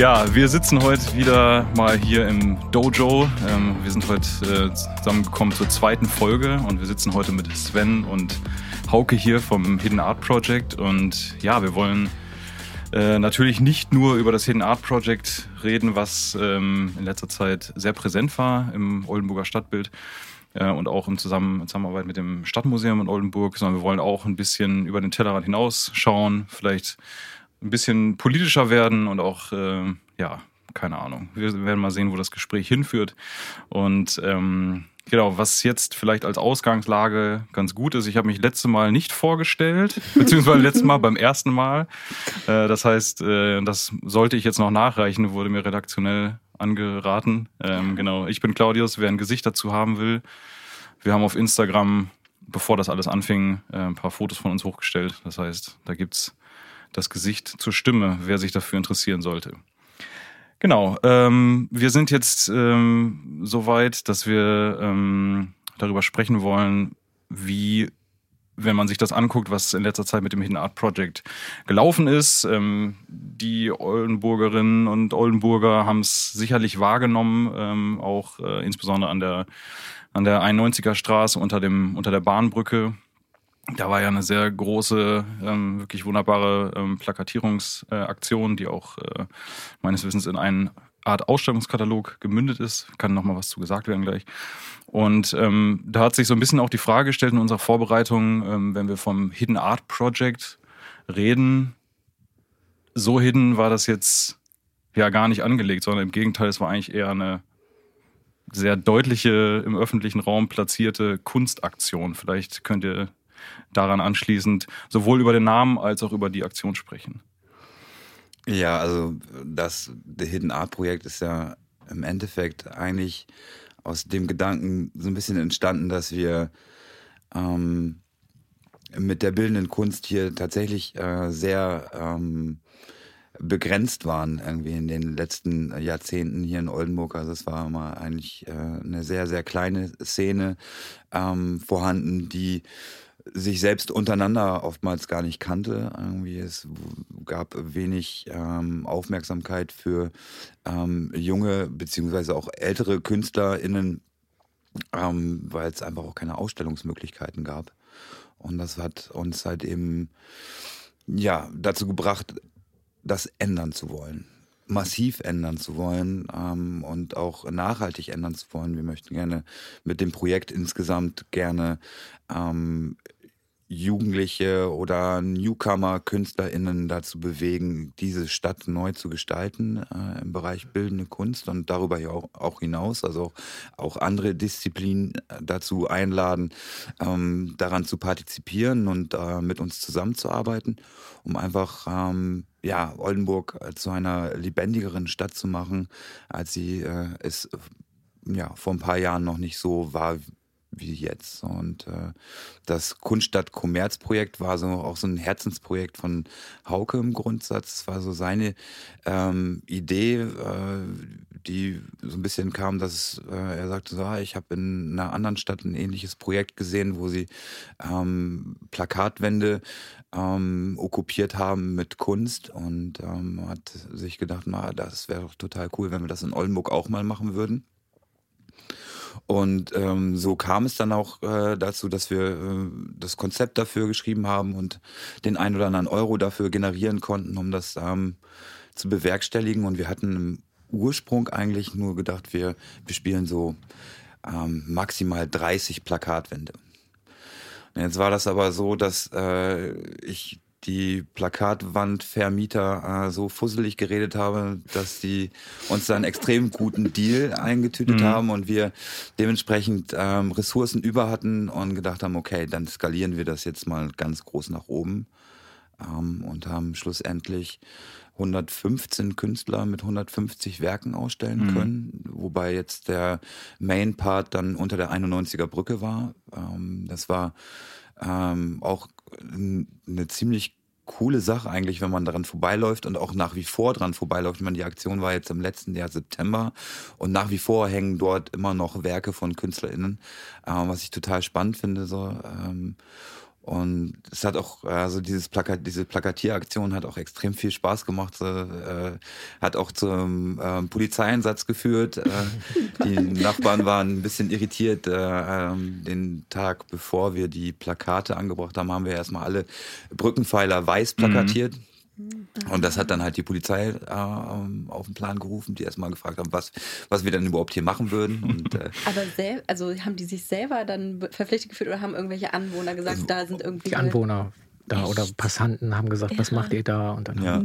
Ja, wir sitzen heute wieder mal hier im Dojo. Ähm, wir sind heute äh, zusammengekommen zur zweiten Folge und wir sitzen heute mit Sven und Hauke hier vom Hidden Art Project. Und ja, wir wollen äh, natürlich nicht nur über das Hidden Art Project reden, was ähm, in letzter Zeit sehr präsent war im Oldenburger Stadtbild äh, und auch im Zusammen Zusammenarbeit mit dem Stadtmuseum in Oldenburg, sondern wir wollen auch ein bisschen über den Tellerrand hinausschauen, vielleicht ein bisschen politischer werden und auch, äh, ja, keine Ahnung. Wir werden mal sehen, wo das Gespräch hinführt. Und ähm, genau, was jetzt vielleicht als Ausgangslage ganz gut ist, ich habe mich letzte Mal nicht vorgestellt, beziehungsweise letztes Mal beim ersten Mal. Äh, das heißt, äh, das sollte ich jetzt noch nachreichen, wurde mir redaktionell angeraten. Ähm, genau, ich bin Claudius, wer ein Gesicht dazu haben will. Wir haben auf Instagram, bevor das alles anfing, äh, ein paar Fotos von uns hochgestellt. Das heißt, da gibt's das Gesicht zur Stimme, wer sich dafür interessieren sollte. Genau, ähm, wir sind jetzt ähm, so weit, dass wir ähm, darüber sprechen wollen, wie, wenn man sich das anguckt, was in letzter Zeit mit dem Hidden Art Project gelaufen ist. Ähm, die Oldenburgerinnen und Oldenburger haben es sicherlich wahrgenommen, ähm, auch äh, insbesondere an der, an der 91er Straße unter, dem, unter der Bahnbrücke da war ja eine sehr große, ähm, wirklich wunderbare ähm, Plakatierungsaktion, äh, die auch äh, meines Wissens in eine Art Ausstellungskatalog gemündet ist. Kann noch mal was zu gesagt werden gleich. Und ähm, da hat sich so ein bisschen auch die Frage gestellt in unserer Vorbereitung, ähm, wenn wir vom Hidden Art Project reden, so hidden war das jetzt ja gar nicht angelegt, sondern im Gegenteil, es war eigentlich eher eine sehr deutliche im öffentlichen Raum platzierte Kunstaktion. Vielleicht könnt ihr daran anschließend sowohl über den Namen als auch über die Aktion sprechen. Ja, also das The Hidden Art Projekt ist ja im Endeffekt eigentlich aus dem Gedanken so ein bisschen entstanden, dass wir ähm, mit der bildenden Kunst hier tatsächlich äh, sehr ähm, begrenzt waren irgendwie in den letzten Jahrzehnten hier in Oldenburg. Also es war immer eigentlich äh, eine sehr, sehr kleine Szene ähm, vorhanden, die sich selbst untereinander oftmals gar nicht kannte. Irgendwie es gab wenig ähm, Aufmerksamkeit für ähm, junge beziehungsweise auch ältere KünstlerInnen, ähm, weil es einfach auch keine Ausstellungsmöglichkeiten gab. Und das hat uns halt eben ja dazu gebracht, das ändern zu wollen massiv ändern zu wollen ähm, und auch nachhaltig ändern zu wollen. Wir möchten gerne mit dem Projekt insgesamt gerne ähm, Jugendliche oder Newcomer-KünstlerInnen dazu bewegen, diese Stadt neu zu gestalten äh, im Bereich bildende Kunst und darüber auch, auch hinaus, also auch andere Disziplinen äh, dazu einladen, ähm, daran zu partizipieren und äh, mit uns zusammenzuarbeiten, um einfach ähm, ja, Oldenburg zu einer lebendigeren Stadt zu machen, als sie äh, es ja, vor ein paar Jahren noch nicht so war, wie jetzt. Und äh, das Kunststadt Kommerz Projekt war so auch so ein Herzensprojekt von Hauke im Grundsatz. Es war so seine ähm, Idee, äh, die so ein bisschen kam, dass äh, er sagte, so, ah, ich habe in einer anderen Stadt ein ähnliches Projekt gesehen, wo sie ähm, Plakatwände ähm, okkupiert haben mit Kunst und ähm, hat sich gedacht, na, das wäre doch total cool, wenn wir das in Oldenburg auch mal machen würden. Und ähm, so kam es dann auch äh, dazu, dass wir äh, das Konzept dafür geschrieben haben und den ein oder anderen Euro dafür generieren konnten, um das ähm, zu bewerkstelligen. Und wir hatten im Ursprung eigentlich nur gedacht, wir, wir spielen so ähm, maximal 30 Plakatwände. Jetzt war das aber so, dass äh, ich die Plakatwandvermieter äh, so fusselig geredet habe, dass die uns dann einen extrem guten Deal eingetütet mhm. haben und wir dementsprechend ähm, Ressourcen über hatten und gedacht haben, okay, dann skalieren wir das jetzt mal ganz groß nach oben ähm, und haben schlussendlich 115 Künstler mit 150 Werken ausstellen mhm. können, wobei jetzt der Main Part dann unter der 91er Brücke war. Ähm, das war ähm, auch eine ziemlich coole Sache eigentlich, wenn man daran vorbeiläuft und auch nach wie vor dran vorbeiläuft. Ich meine, die Aktion war jetzt im letzten Jahr September und nach wie vor hängen dort immer noch Werke von KünstlerInnen, äh, was ich total spannend finde. So, ähm, Und es hat auch, also dieses Plakat, diese Plakatieraktion hat auch extrem viel Spaß gemacht, äh, hat auch zum äh, Polizeieinsatz geführt. Äh, die Nachbarn waren ein bisschen irritiert. Äh, ähm, den Tag bevor wir die Plakate angebracht haben, haben wir erstmal alle Brückenpfeiler weiß plakatiert. Mhm. Und das hat dann halt die Polizei äh, auf den Plan gerufen, die erstmal gefragt haben, was, was wir dann überhaupt hier machen würden. Und, äh, Aber sel also haben die sich selber dann verpflichtet gefühlt oder haben irgendwelche Anwohner gesagt, also, da sind irgendwie. Die Anwohner da oder Passanten haben gesagt, was macht ihr da? Und dann ja.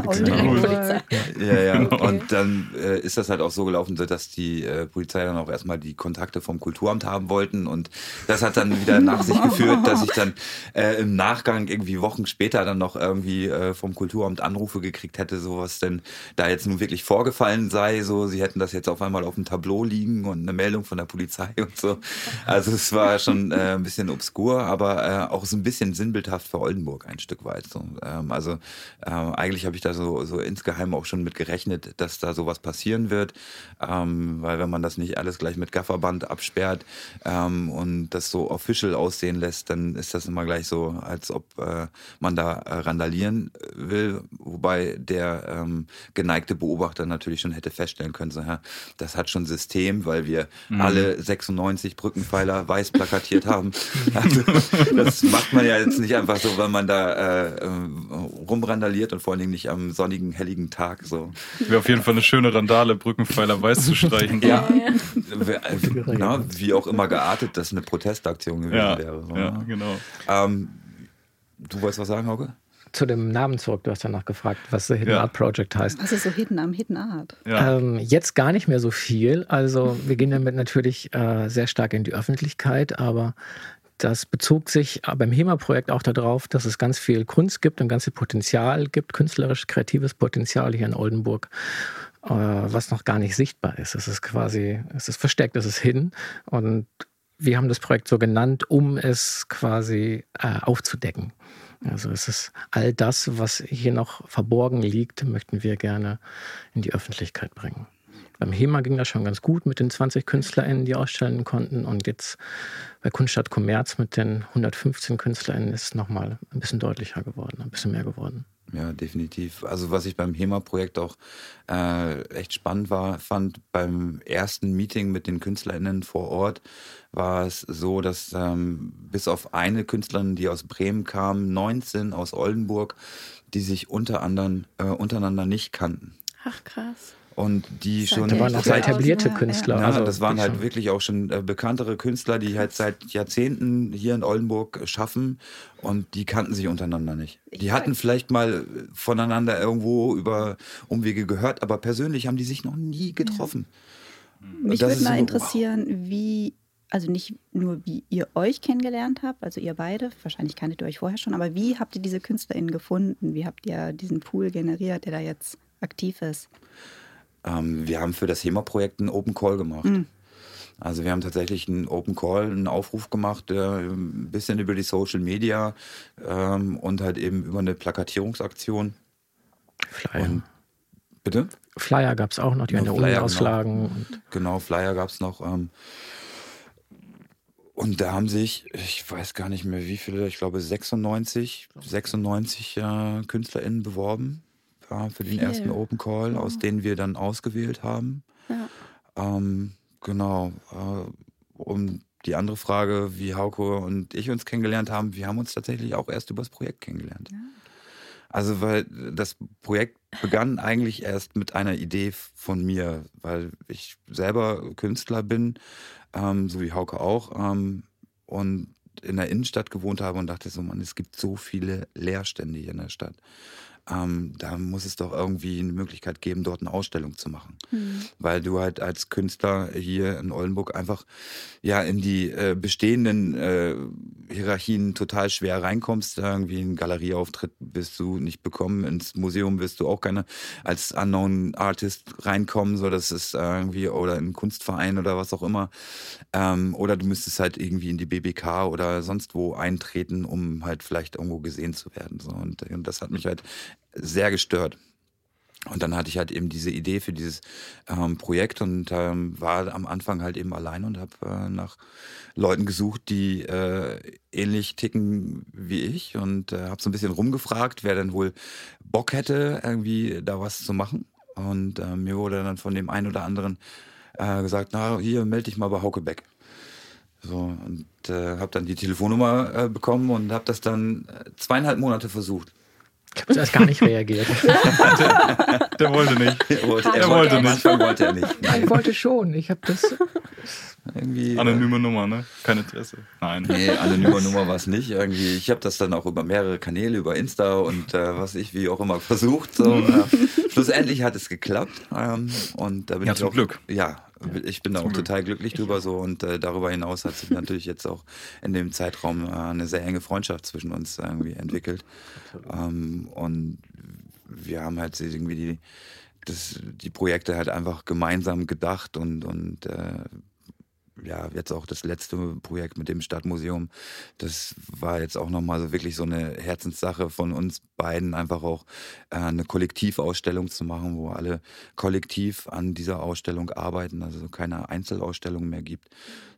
Polizei. Polizei. Ja, ja. Okay. Und dann äh, ist das halt auch so gelaufen, dass die äh, Polizei dann auch erstmal die Kontakte vom Kulturamt haben wollten. Und das hat dann wieder nach sich geführt, dass ich dann äh, im Nachgang irgendwie Wochen später dann noch irgendwie äh, vom Kulturamt Anrufe gekriegt hätte, so was denn da jetzt nun wirklich vorgefallen sei. So, sie hätten das jetzt auf einmal auf dem Tableau liegen und eine Meldung von der Polizei und so. Also es war schon äh, ein bisschen obskur, aber äh, auch so ein bisschen sinnbildhaft für Oldenburg ein Stück weit. So. Ähm, also äh, eigentlich habe ich da so, so insgeheim auch schon mit gerechnet, dass da sowas passieren wird, ähm, weil wenn man das nicht alles gleich mit Gafferband absperrt ähm, und das so official aussehen lässt, dann ist das immer gleich so, als ob äh, man da äh, randalieren will, wobei der ähm, geneigte Beobachter natürlich schon hätte feststellen können, so, ja, das hat schon System, weil wir mhm. alle 96 Brückenpfeiler weiß plakatiert haben. Also, das macht man ja jetzt nicht einfach so, weil man da äh, rumrandaliert und vor allen Dingen nicht am sonnigen, helligen Tag. So. Wäre auf jeden Fall eine schöne Randale, Brückenpfeiler weiß zu streichen. ja, Na, wie auch immer geartet, dass eine Protestaktion gewesen ja, wäre. So, ja, ne? genau. Ähm, du wolltest was sagen, Hauke? zu dem Namen zurück. Du hast danach gefragt, was The Hidden ja. Art Project heißt. Was ist so Hidden am Hidden Art? Ja. Ähm, jetzt gar nicht mehr so viel. Also wir gehen damit natürlich äh, sehr stark in die Öffentlichkeit, aber das bezog sich beim HEMA-Projekt auch darauf, dass es ganz viel Kunst gibt und ganz viel Potenzial gibt, künstlerisch kreatives Potenzial hier in Oldenburg, äh, was noch gar nicht sichtbar ist. Es ist quasi, es ist versteckt, es ist hin und wir haben das Projekt so genannt, um es quasi äh, aufzudecken. Also es ist all das, was hier noch verborgen liegt, möchten wir gerne in die Öffentlichkeit bringen. Beim HEMA ging das schon ganz gut mit den 20 KünstlerInnen, die ausstellen konnten. Und jetzt bei Kunststadt Kommerz mit den 115 KünstlerInnen ist es nochmal ein bisschen deutlicher geworden, ein bisschen mehr geworden. Ja, definitiv. Also was ich beim HEMA-Projekt auch äh, echt spannend war, fand, beim ersten Meeting mit den KünstlerInnen vor Ort war es so, dass ähm, bis auf eine Künstlerin, die aus Bremen kam, 19 aus Oldenburg, die sich unter anderem äh, untereinander nicht kannten. Ach krass und die schon da waren auch sehr etablierte Künstler. Ja, also das waren halt schon. wirklich auch schon äh, bekanntere Künstler, die halt seit Jahrzehnten hier in Oldenburg schaffen und die kannten sich untereinander nicht. Die hatten vielleicht mal voneinander irgendwo über Umwege gehört, aber persönlich haben die sich noch nie getroffen. Ja. Mich würde mal so, interessieren, wow. wie also nicht nur wie ihr euch kennengelernt habt, also ihr beide, wahrscheinlich kanntet ihr euch vorher schon, aber wie habt ihr diese KünstlerInnen gefunden? Wie habt ihr diesen Pool generiert, der da jetzt aktiv ist? Ähm, wir haben für das HEMA-Projekt einen Open Call gemacht. Mhm. Also wir haben tatsächlich einen Open Call, einen Aufruf gemacht, der ein bisschen über die Social Media ähm, und halt eben über eine Plakatierungsaktion. Flyer. Und, bitte? Flyer gab es auch noch, die genau, an der Uni genau. auslagen. Genau, genau Flyer gab es noch. Ähm, und da haben sich, ich weiß gar nicht mehr wie viele, ich glaube 96, 96 äh, KünstlerInnen beworben war für den Viel. ersten Open Call, aus denen wir dann ausgewählt haben. Ja. Ähm, genau. Äh, um die andere Frage, wie Hauke und ich uns kennengelernt haben, wir haben uns tatsächlich auch erst über das Projekt kennengelernt. Ja. Also, weil das Projekt begann eigentlich erst mit einer Idee von mir, weil ich selber Künstler bin, ähm, so wie Hauke auch, ähm, und in der Innenstadt gewohnt habe und dachte so, man, es gibt so viele Leerstände hier in der Stadt ähm, da muss es doch irgendwie eine Möglichkeit geben, dort eine Ausstellung zu machen. Mhm. Weil du halt als Künstler hier in Oldenburg einfach ja in die äh, bestehenden äh, Hierarchien total schwer reinkommst. Irgendwie ein Galerieauftritt wirst du nicht bekommen, ins Museum wirst du auch keine als Unknown Artist reinkommen, so das ist irgendwie, oder in einen Kunstverein oder was auch immer. Ähm, oder du müsstest halt irgendwie in die BBK oder sonst wo eintreten, um halt vielleicht irgendwo gesehen zu werden. So. Und, und das hat mich halt sehr gestört. Und dann hatte ich halt eben diese Idee für dieses ähm, Projekt und ähm, war am Anfang halt eben allein und habe äh, nach Leuten gesucht, die äh, ähnlich ticken wie ich und äh, habe so ein bisschen rumgefragt, wer denn wohl Bock hätte, irgendwie da was zu machen. Und äh, mir wurde dann von dem einen oder anderen äh, gesagt, na hier melde dich mal bei Hauke Beck. So, und äh, habe dann die Telefonnummer äh, bekommen und habe das dann äh, zweieinhalb Monate versucht. Ich habe erst gar nicht reagiert. der, der, wollte nicht. Er wollte, er wollte nicht. Manchmal wollte er nicht. Nein. Ich wollte schon. Ich habe das irgendwie. Anonyme äh, Nummer, ne? Kein Interesse. Nein. Nee, anonyme Nummer war es nicht. Irgendwie, ich habe das dann auch über mehrere Kanäle, über Insta und äh, was ich wie auch immer versucht. So, äh, schlussendlich hat es geklappt. Ähm, und da bin ja, ich zum auch, Glück. Ja, ich bin da auch total glücklich drüber so und äh, darüber hinaus hat sich natürlich jetzt auch in dem Zeitraum äh, eine sehr enge Freundschaft zwischen uns irgendwie entwickelt. Ähm, und wir haben halt irgendwie die das, die Projekte halt einfach gemeinsam gedacht und und äh, ja, jetzt auch das letzte Projekt mit dem Stadtmuseum, das war jetzt auch nochmal so wirklich so eine Herzenssache von uns beiden, einfach auch äh, eine Kollektivausstellung zu machen, wo alle kollektiv an dieser Ausstellung arbeiten, also keine Einzelausstellung mehr gibt,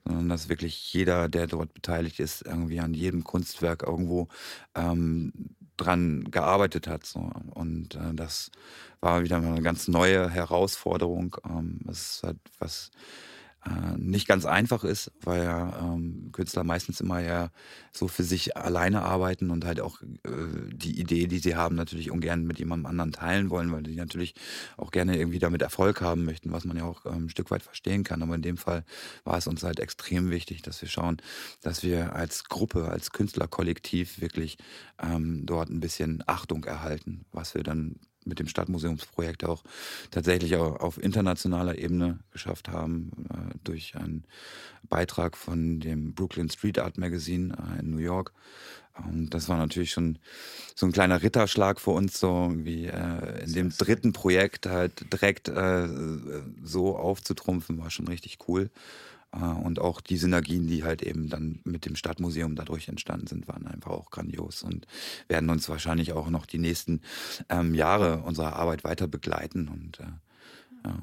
sondern dass wirklich jeder, der dort beteiligt ist, irgendwie an jedem Kunstwerk irgendwo ähm, dran gearbeitet hat. So. Und äh, das war wieder eine ganz neue Herausforderung. Ähm, das hat was äh, nicht ganz einfach ist, weil ja ähm, Künstler meistens immer ja so für sich alleine arbeiten und halt auch äh, die Idee, die sie haben, natürlich ungern mit jemandem anderen teilen wollen, weil die natürlich auch gerne irgendwie damit Erfolg haben möchten, was man ja auch ähm, ein Stück weit verstehen kann. Aber in dem Fall war es uns halt extrem wichtig, dass wir schauen, dass wir als Gruppe, als Künstlerkollektiv wirklich ähm, dort ein bisschen Achtung erhalten, was wir dann mit dem Stadtmuseumsprojekt auch tatsächlich auch auf internationaler Ebene geschafft haben, äh, durch einen Beitrag von dem Brooklyn Street Art Magazine äh, in New York. Und das war natürlich schon so ein kleiner Ritterschlag für uns, so wie äh, in dem dritten Projekt halt direkt äh, so aufzutrumpfen, war schon richtig cool. Äh, und auch die Synergien, die halt eben dann mit dem Stadtmuseum dadurch entstanden sind, waren einfach auch grandios und werden uns wahrscheinlich auch noch die nächsten ähm, Jahre unserer Arbeit weiter begleiten. Und äh, ja.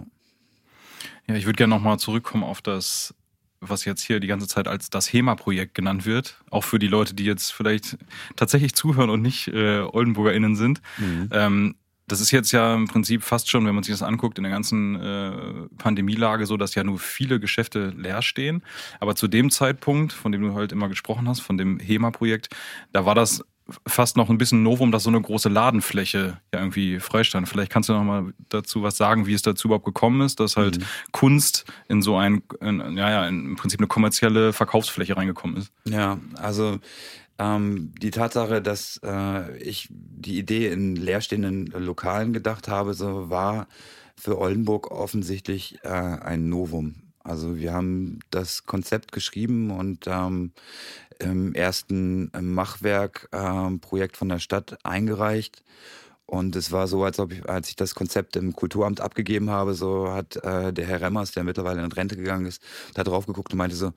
ja, ich würde gerne nochmal zurückkommen auf das was jetzt hier die ganze Zeit als das HEMA-Projekt genannt wird, auch für die Leute, die jetzt vielleicht tatsächlich zuhören und nicht äh, OldenburgerInnen sind. Mhm. Ähm, das ist jetzt ja im Prinzip fast schon, wenn man sich das anguckt, in der ganzen äh, Pandemielage so, dass ja nur viele Geschäfte leer stehen. Aber zu dem Zeitpunkt, von dem du halt immer gesprochen hast, von dem HEMA-Projekt, da war das fast noch ein bisschen Novum, dass so eine große Ladenfläche ja irgendwie freistand. Vielleicht kannst du noch mal dazu was sagen, wie es dazu überhaupt gekommen ist, dass halt mhm. Kunst in so ein, in, ja, ja, im Prinzip eine kommerzielle Verkaufsfläche reingekommen ist. Ja, also ähm, die Tatsache, dass äh, ich die Idee in leerstehenden Lokalen gedacht habe, so war für Oldenburg offensichtlich äh, ein Novum. Also wir haben das Konzept geschrieben und ähm, im ersten Machwerk-Projekt ähm, von der Stadt eingereicht. Und es war so, als ob ich, als ich das Konzept im Kulturamt abgegeben habe, so hat äh, der Herr Remmers, der mittlerweile in Rente gegangen ist, da drauf geguckt und meinte so,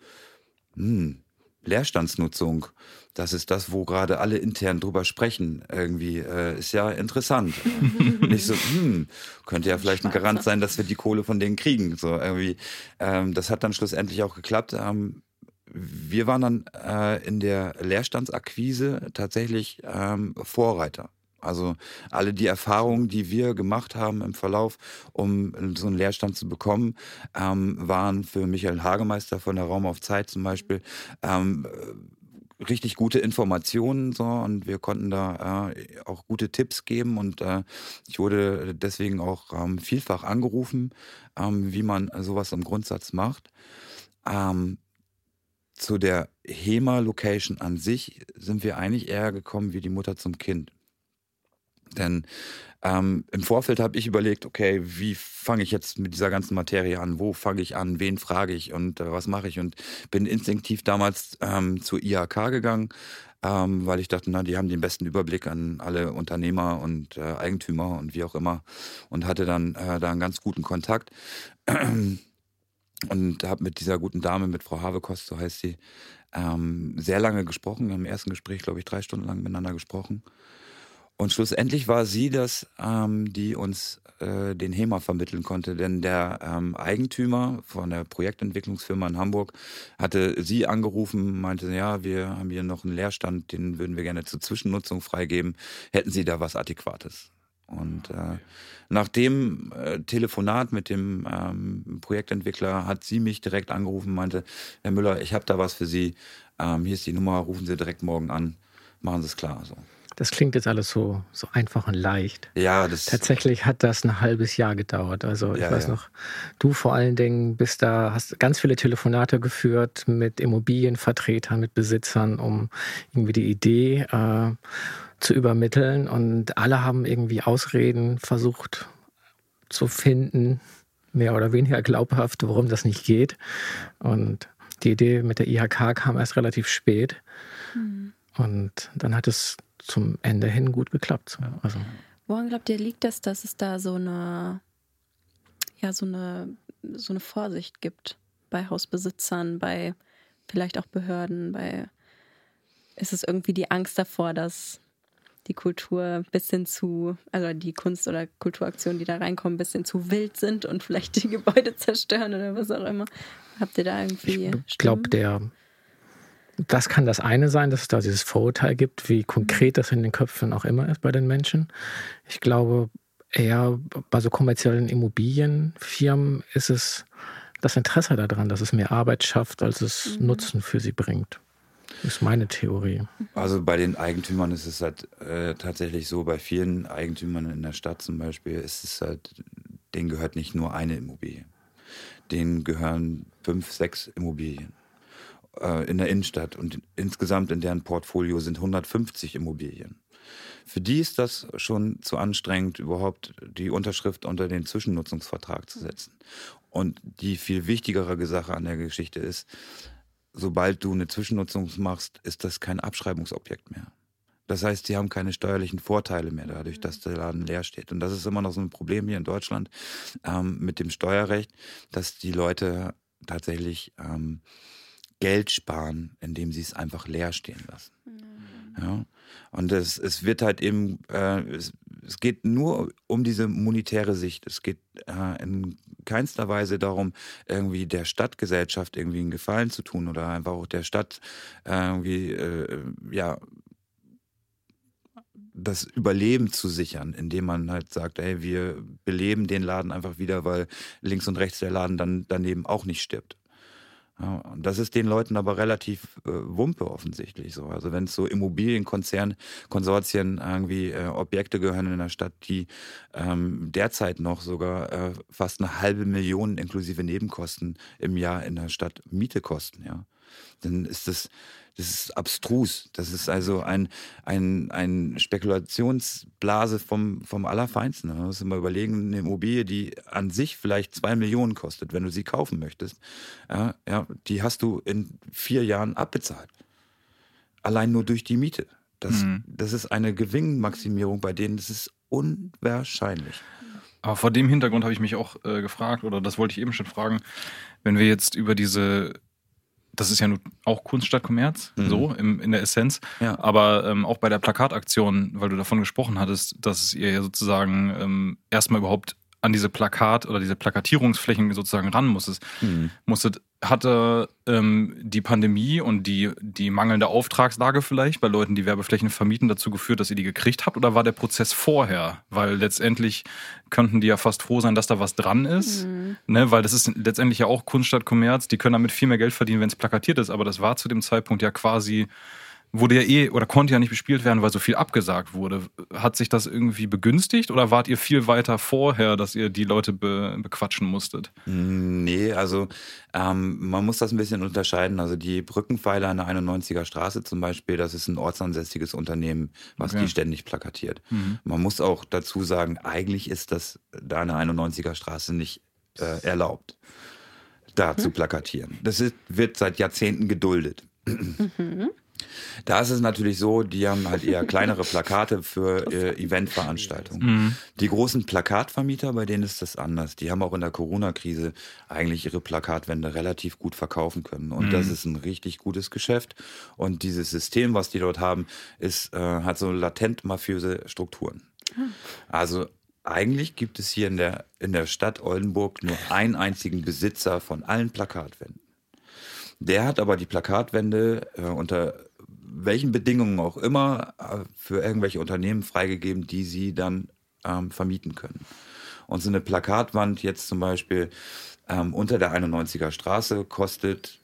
hm, Leerstandsnutzung, das ist das, wo gerade alle intern drüber sprechen. Irgendwie äh, ist ja interessant. Nicht so, hm, könnte ja vielleicht ein Garant sein, dass wir die Kohle von denen kriegen. So irgendwie. Ähm, das hat dann schlussendlich auch geklappt. Ähm, wir waren dann äh, in der Leerstandsakquise tatsächlich ähm, Vorreiter. Also alle die Erfahrungen, die wir gemacht haben im Verlauf, um so einen Leerstand zu bekommen, ähm, waren für Michael Hagemeister von der Raum auf Zeit zum Beispiel ähm, richtig gute Informationen so und wir konnten da äh, auch gute Tipps geben und äh, ich wurde deswegen auch ähm, vielfach angerufen, ähm, wie man sowas im Grundsatz macht. Ähm, zu der HEMA-Location an sich sind wir eigentlich eher gekommen wie die Mutter zum Kind. Denn ähm, im Vorfeld habe ich überlegt, okay, wie fange ich jetzt mit dieser ganzen Materie an? Wo fange ich an? Wen frage ich und äh, was mache ich? Und bin instinktiv damals ähm, zur IHK gegangen, ähm, weil ich dachte, na, die haben den besten Überblick an alle Unternehmer und äh, Eigentümer und wie auch immer und hatte dann äh, da einen ganz guten Kontakt und habe mit dieser guten Dame, mit Frau Havekost, so heißt sie, ähm, sehr lange gesprochen. Im ersten Gespräch, glaube ich, drei Stunden lang miteinander gesprochen. Und schlussendlich war sie das, ähm, die uns äh, den HEMA vermitteln konnte, denn der ähm, Eigentümer von der Projektentwicklungsfirma in Hamburg hatte sie angerufen, meinte, ja, wir haben hier noch einen Leerstand, den würden wir gerne zur Zwischennutzung freigeben. Hätten Sie da was Adäquates? Und äh, nach dem äh, Telefonat mit dem ähm, Projektentwickler hat sie mich direkt angerufen, meinte, Herr Müller, ich habe da was für Sie. Ähm, hier ist die Nummer, rufen Sie direkt morgen an, machen Sie es klar. So. Das klingt jetzt alles so, so einfach und leicht. Ja, das Tatsächlich hat das ein halbes Jahr gedauert. Also ich Ja, weiß ja. noch, du vor allen Dingen bist da, hast ganz viele Telefonate geführt mit Immobilienvertretern, mit Besitzern, um irgendwie die Idee äh, zu übermitteln. Und alle haben irgendwie Ausreden versucht zu finden, mehr oder weniger glaubhaft, warum das nicht geht. Und die Idee mit der IHK kam erst relativ spät. Und dann hat es zum Ende hin gut geklappt. So. Also, Woran glaubt ihr, liegt das, dass es da so eine, ja, so eine, so eine Vorsicht gibt bei Hausbesitzern, bei vielleicht auch Behörden, bei ist es irgendwie die Angst davor, dass die Kultur ein bisschen zu, also die Kunst- oder Kulturaktionen, die da reinkommen, ein bisschen zu wild sind und vielleicht die Gebäude zerstören oder was auch immer. Habt ihr da irgendwie. ich glaube, der das kann das eine sein, dass es da dieses Vorurteil gibt, wie konkret das in den Köpfen auch immer ist bei den Menschen. Ich glaube, eher bei so kommerziellen Immobilienfirmen ist es das Interesse daran, dass es mehr Arbeit schafft, als es Nutzen für sie bringt. Das ist meine Theorie. Also bei den Eigentümern ist es halt äh, tatsächlich so, bei vielen Eigentümern in der Stadt zum Beispiel ist es halt, denen gehört nicht nur eine Immobilie. Denen gehören fünf, sechs Immobilien äh, in der Innenstadt und insgesamt in deren Portfolio sind 150 Immobilien. Für die ist das schon zu anstrengend, überhaupt die Unterschrift unter den Zwischennutzungsvertrag zu setzen. Und die viel wichtigere Sache an der Geschichte ist, sobald du eine Zwischennutzung machst, ist das kein Abschreibungsobjekt mehr. Das heißt, sie haben keine steuerlichen Vorteile mehr dadurch, dass der Laden leer steht. Und das ist immer noch so ein Problem hier in Deutschland ähm, mit dem Steuerrecht, dass die Leute tatsächlich ähm, Geld sparen, indem sie es einfach leer stehen lassen. Ja. Und es, es wird halt eben, äh, es, es geht nur um diese monetäre Sicht. Es geht äh, in keinster Weise darum, irgendwie der Stadtgesellschaft irgendwie einen Gefallen zu tun oder einfach auch der Stadt äh, irgendwie, äh, ja, das Überleben zu sichern, indem man halt sagt, ey, wir beleben den Laden einfach wieder, weil links und rechts der Laden dann daneben auch nicht stirbt. Ja, das ist den Leuten aber relativ äh, Wumpe offensichtlich so. Also wenn es so Immobilienkonzern, Konsortien irgendwie äh, Objekte gehören in der Stadt, die ähm, derzeit noch sogar äh, fast eine halbe Million inklusive Nebenkosten im Jahr in der Stadt Miete kosten, ja, dann ist das das ist abstrus. Das ist also ein, ein, ein Spekulationsblase vom, vom Allerfeinsten. Man muss immer überlegen, eine Immobilie, die an sich vielleicht zwei Millionen kostet, wenn du sie kaufen möchtest, ja, ja, die hast du in vier Jahren abbezahlt. Allein nur durch die Miete. Das, Mhm. das ist eine Gewinnmaximierung, bei denen das ist unwahrscheinlich. Aber vor dem Hintergrund habe ich mich auch äh, gefragt, oder das wollte ich eben schon fragen, wenn wir jetzt über diese, das ist ja nun auch Kunst statt Kommerz, Mhm. so im, in der Essenz, Ja. aber ähm, auch bei der Plakataktion, weil du davon gesprochen hattest, dass ihr ja sozusagen ähm, erstmal überhaupt an diese Plakat- oder diese Plakatierungsflächen sozusagen ran musstet, Mhm. musstet hatte ähm, die Pandemie und die, die mangelnde Auftragslage vielleicht bei Leuten, die Werbeflächen vermieten, dazu geführt, dass ihr die gekriegt habt? Oder war der Prozess vorher? Weil letztendlich könnten die ja fast froh sein, dass da was dran ist. Ne? Weil das ist letztendlich ja auch Kunst statt Kommerz. Die können damit viel mehr Geld verdienen, wenn es plakatiert ist. Aber das war zu dem Zeitpunkt ja quasi wurde ja eh oder konnte ja nicht bespielt werden, weil so viel abgesagt wurde. Hat sich das irgendwie begünstigt oder wart ihr viel weiter vorher, dass ihr die Leute be, bequatschen musstet? Nee, also ähm, man muss das ein bisschen unterscheiden. Also die Brückenpfeiler an der 91er Straße zum Beispiel, das ist ein ortsansässiges Unternehmen, was Okay. die ständig plakatiert. Mhm. Man muss auch dazu sagen, eigentlich ist das da an der 91er Straße nicht äh, erlaubt, da zu plakatieren. Das ist, wird seit Jahrzehnten geduldet. Da ist es natürlich so, die haben halt eher kleinere Plakate für äh, Eventveranstaltungen. Mhm. Die großen Plakatvermieter, bei denen ist das anders. Die haben auch in der Corona-Krise eigentlich ihre Plakatwände relativ gut verkaufen können. Und mhm. das ist ein richtig gutes Geschäft. Und dieses System, was die dort haben, ist, äh, hat so latent mafiöse Strukturen. Mhm. Also eigentlich gibt es hier in der, in der Stadt Oldenburg nur einen einzigen Besitzer von allen Plakatwänden. Der hat aber die Plakatwände äh, unter welchen Bedingungen auch immer äh, für irgendwelche Unternehmen freigegeben, die sie dann ähm, vermieten können. Und so eine Plakatwand jetzt zum Beispiel ähm, unter der 91er Straße kostet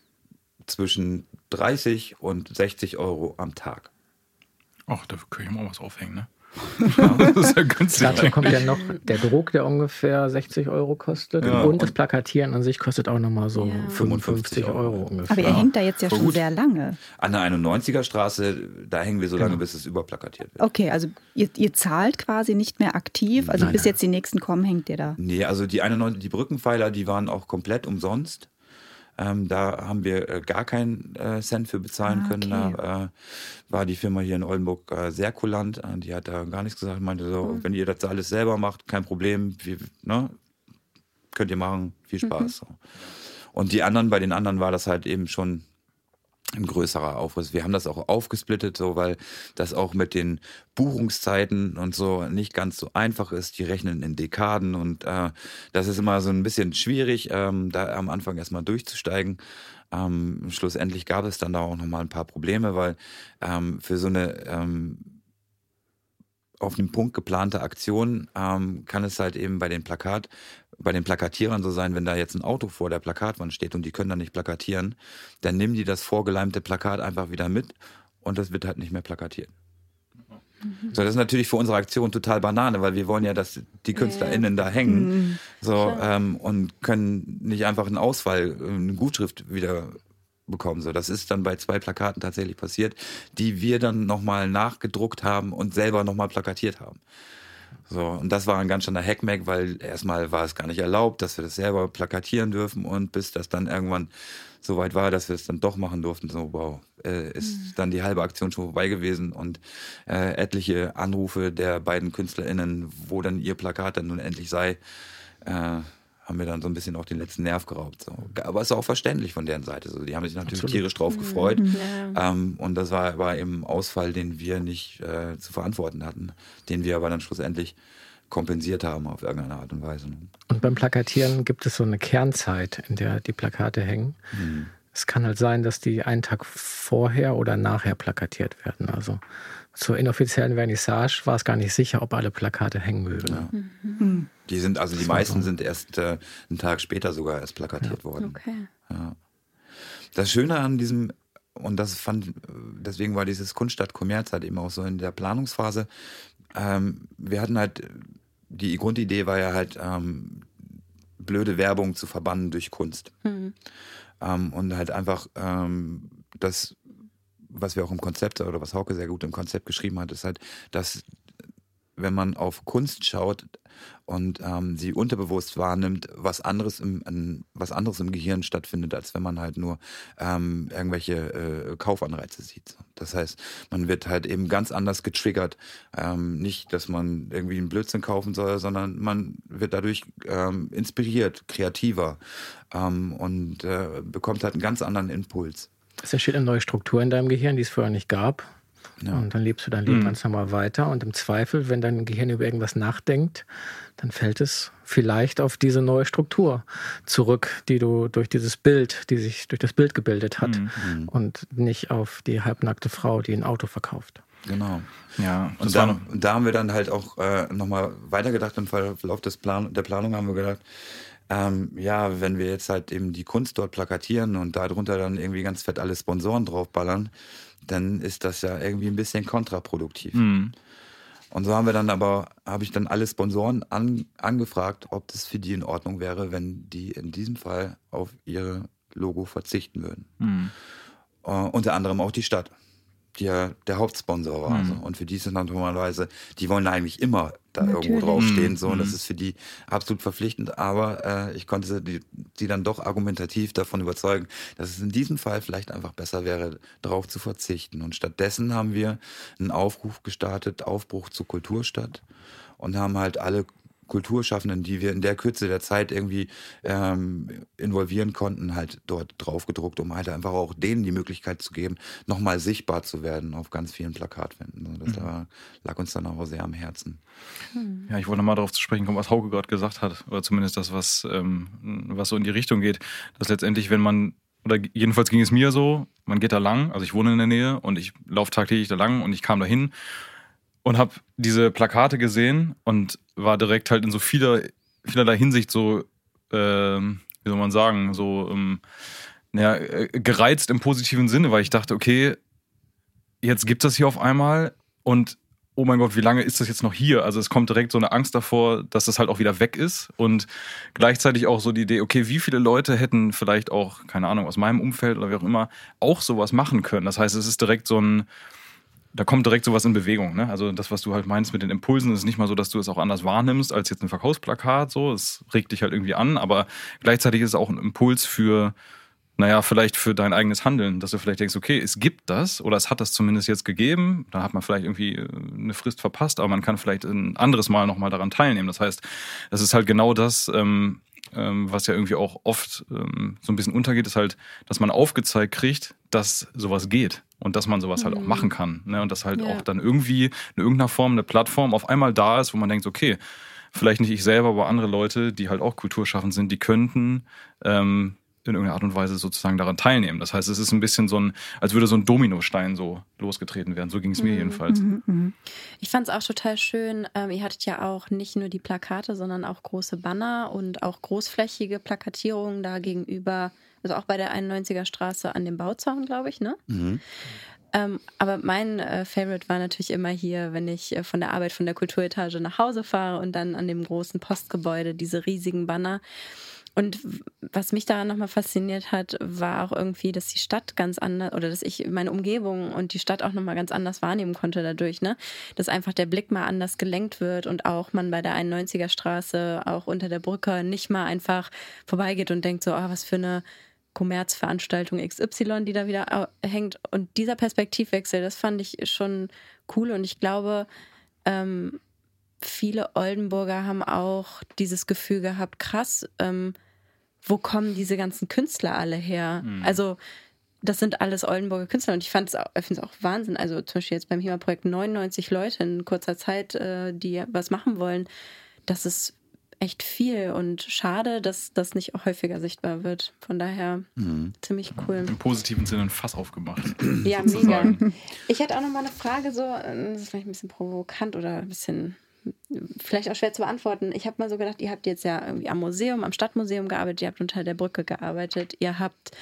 zwischen 30 und 60 Euro am Tag. Ach, da kann ich mal was aufhängen, ne? Das ist ja günstig. Dazu kommt ja noch der Druck, der ungefähr 60 Euro kostet. Ja. Und das Plakatieren an sich kostet auch nochmal so ja. 55 Euro. Euro ungefähr. Aber ihr hängt da jetzt ja schon sehr lange. An der 91er Straße, da hängen wir so lange, genau. bis es überplakatiert wird. Okay, also ihr, ihr zahlt quasi nicht mehr aktiv. Also nein, bis nein. jetzt die nächsten kommen, hängt ihr da. Nee, also die 91, die Brückenpfeiler, die waren auch komplett umsonst. Ähm, da haben wir äh, gar keinen äh, Cent für bezahlen ah, okay. können. Da äh, war die Firma hier in Oldenburg äh, sehr kulant. Die hat da gar nichts gesagt. Meinte so, mhm. wenn ihr das alles selber macht, kein Problem. Wir, ne, könnt ihr machen. Viel Spaß. Mhm. So. Und die anderen, bei den anderen war das halt eben schon ein größerer Aufriss. Wir haben das auch aufgesplittet, so weil das auch mit den Buchungszeiten und so nicht ganz so einfach ist. Die rechnen in Dekaden und äh, das ist immer so ein bisschen schwierig, ähm, da am Anfang erstmal durchzusteigen. Ähm, schlussendlich gab es dann da auch nochmal ein paar Probleme, weil ähm, für so eine ähm, auf den Punkt geplante Aktion ähm, kann es halt eben bei den Plakat bei den Plakatierern so sein, wenn da jetzt ein Auto vor der Plakatwand steht und die können da nicht plakatieren, dann nehmen die das vorgeleimte Plakat einfach wieder mit und das wird halt nicht mehr plakatiert. Mhm. So, das ist natürlich für unsere Aktion total Banane, weil wir wollen ja, dass die KünstlerInnen da hängen mhm. so, ähm, und können nicht einfach einen Ausfall, eine Gutschrift wieder bekommen. So, das ist dann bei zwei Plakaten tatsächlich passiert, die wir dann nochmal nachgedruckt haben und selber nochmal plakatiert haben. So, und das war ein ganz schöner Hackmack, weil erstmal war es gar nicht erlaubt, dass wir das selber plakatieren dürfen und bis das dann irgendwann so weit war, dass wir es dann doch machen durften, so wow, äh, ist mhm. dann die halbe Aktion schon vorbei gewesen und äh, etliche Anrufe der beiden KünstlerInnen, wo dann ihr Plakat dann nun endlich sei, äh, haben mir dann so ein bisschen auch den letzten Nerv geraubt. So. Aber es ist auch verständlich von deren Seite. So. Die haben sich natürlich Absolut. tierisch drauf gefreut. Mhm. Ja. Ähm, und das war, war eben Ausfall, den wir nicht äh, zu verantworten hatten, den wir aber dann schlussendlich kompensiert haben auf irgendeine Art und Weise. Ne? Und beim Plakatieren gibt es so eine Kernzeit, in der die Plakate hängen. Mhm. Es kann halt sein, dass die einen Tag vorher oder nachher plakatiert werden. Also zur inoffiziellen Vernissage war es gar nicht sicher, ob alle Plakate hängen würden. Ja. Mhm. Die sind, also die meisten sind erst äh, einen Tag später sogar erst plakatiert ja. worden. Okay. Ja. Das Schöne an diesem, und das fand, deswegen war dieses Kunststadt Kommerz halt eben auch so in der Planungsphase. Ähm, wir hatten halt, die Grundidee war ja halt, ähm, blöde Werbung zu verbannen durch Kunst. Mhm. Ähm, und halt einfach ähm, das was wir auch im Konzept oder was Hauke sehr gut im Konzept geschrieben hat, ist halt, dass wenn man auf Kunst schaut und ähm, sie unterbewusst wahrnimmt, was anderes im an, was anderes im Gehirn stattfindet, als wenn man halt nur ähm, irgendwelche äh, Kaufanreize sieht. Das heißt, man wird halt eben ganz anders getriggert. Ähm, nicht, dass man irgendwie einen Blödsinn kaufen soll, sondern man wird dadurch ähm, inspiriert, kreativer ähm, und äh, bekommt halt einen ganz anderen Impuls. Es entsteht eine neue Struktur in deinem Gehirn, die es vorher nicht gab. Ja. Und dann lebst du dein Leben mhm. ganz normal weiter. Und im Zweifel, wenn dein Gehirn über irgendwas nachdenkt, dann fällt es vielleicht auf diese neue Struktur zurück, die du durch dieses Bild, die sich durch das Bild gebildet hat. Mhm. Und nicht auf die halbnackte Frau, die ein Auto verkauft. Genau. Ja, und da, da, haben wir dann halt auch äh, nochmal weitergedacht im Verlauf des Plan der Planung haben wir gedacht, ähm, ja, wenn wir jetzt halt eben die Kunst dort plakatieren und darunter dann irgendwie ganz fett alle Sponsoren draufballern, dann ist das ja irgendwie ein bisschen kontraproduktiv. Mhm. Und so haben wir dann aber, habe ich dann alle Sponsoren an, angefragt, ob das für die in Ordnung wäre, wenn die in diesem Fall auf ihr Logo verzichten würden. Mhm. Uh, unter anderem auch die Stadt. Der, der Hauptsponsor war. Mhm. So. Und für die sind dann normalerweise, die wollen eigentlich immer da Natürlich. irgendwo draufstehen. So, und das mhm. ist für die absolut verpflichtend. Aber äh, ich konnte die, die dann doch argumentativ davon überzeugen, dass es in diesem Fall vielleicht einfach besser wäre, darauf zu verzichten. Und stattdessen haben wir einen Aufruf gestartet, Aufbruch zur Kulturstadt und haben halt alle Kulturschaffenden, die wir in der Kürze der Zeit irgendwie ähm, involvieren konnten, halt dort drauf gedruckt, um halt einfach auch denen die Möglichkeit zu geben, nochmal sichtbar zu werden auf ganz vielen Plakatwänden. Das mhm. lag uns dann auch sehr am Herzen. Ja, ich wollte nochmal darauf zu sprechen kommen, was Hauke gerade gesagt hat, oder zumindest das, was, ähm, was so in die Richtung geht, dass letztendlich, wenn man oder jedenfalls ging es mir so, man geht da lang, also ich wohne in der Nähe und ich laufe tagtäglich da lang und ich kam da hin und habe diese Plakate gesehen und war direkt halt in so vieler, vielerlei Hinsicht so, äh, wie soll man sagen, so ähm, ja, äh, gereizt im positiven Sinne, weil ich dachte, okay, jetzt gibt es das hier auf einmal und oh mein Gott, wie lange ist das jetzt noch hier? Also es kommt direkt so eine Angst davor, dass das halt auch wieder weg ist und gleichzeitig auch so die Idee, okay, wie viele Leute hätten vielleicht auch, keine Ahnung, aus meinem Umfeld oder wie auch immer, auch sowas machen können. Das heißt, es ist direkt so ein, da kommt direkt sowas in Bewegung. Ne? Also das, was du halt meinst mit den Impulsen, ist nicht mal so, dass du es auch anders wahrnimmst als jetzt ein Verkaufsplakat. So, es regt dich halt irgendwie an, aber gleichzeitig ist es auch ein Impuls für, naja, vielleicht für dein eigenes Handeln, dass du vielleicht denkst, okay, es gibt das oder es hat das zumindest jetzt gegeben. Da hat man vielleicht irgendwie äh, eine Frist verpasst, aber man kann vielleicht ein anderes Mal nochmal daran teilnehmen. Das heißt, das ist halt genau das, ähm, ähm, was ja irgendwie auch oft ähm, so ein bisschen untergeht, ist halt, dass man aufgezeigt kriegt, dass sowas geht und dass man sowas mhm. halt auch mhm. machen kann. Ne? Und dass halt ja. auch dann irgendwie in irgendeiner Form eine Plattform auf einmal da ist, wo man denkt, okay, vielleicht nicht ich selber, aber andere Leute, die halt auch kulturschaffend sind, die könnten ähm, in irgendeiner Art und Weise sozusagen daran teilnehmen. Das heißt, es ist ein bisschen so ein, als würde so ein Dominostein so losgetreten werden. So ging es mir mhm. jedenfalls. Mhm, mhm. Ich fand es auch total schön. Ähm, ihr hattet ja auch nicht nur die Plakate, sondern auch große Banner und auch großflächige Plakatierungen da gegenüber, also auch bei der 91er Straße an dem Bauzaun, glaube ich, ne? Mhm. Ähm, aber mein äh, Favorite war natürlich immer hier, wenn ich äh, von der Arbeit von der Kulturetage nach Hause fahre und dann an dem großen Postgebäude diese riesigen Banner. Und was mich daran nochmal fasziniert hat, war auch irgendwie, dass die Stadt ganz anders oder dass ich meine Umgebung und die Stadt auch nochmal ganz anders wahrnehmen konnte dadurch, ne? Dass einfach der Blick mal anders gelenkt wird und auch man bei der 91er Straße auch unter der Brücke nicht mal einfach vorbeigeht und denkt so, oh, was für eine Kommerzveranstaltung XY, die da wieder hängt. Und dieser Perspektivwechsel, das fand ich schon cool und ich glaube, ähm, viele Oldenburger haben auch dieses Gefühl gehabt, krass, ähm, wo kommen diese ganzen Künstler alle her? Mhm. Also das sind alles Oldenburger Künstler und ich fand es auch, auch Wahnsinn. Also zum Beispiel jetzt beim HEMA-Projekt 99 Leute in kurzer Zeit, äh, die was machen wollen. Das ist echt viel und schade, dass das nicht häufiger sichtbar wird. Von daher mhm. ziemlich cool. Im positiven Sinne ein Fass aufgemacht. Ja, mega. Ich hätte auch noch mal eine Frage, so, äh, das ist vielleicht ein bisschen provokant oder ein bisschen vielleicht auch schwer zu beantworten. Ich habe mal so gedacht, ihr habt jetzt ja irgendwie am Museum, am Stadtmuseum gearbeitet, ihr habt unter der Brücke gearbeitet, ihr habt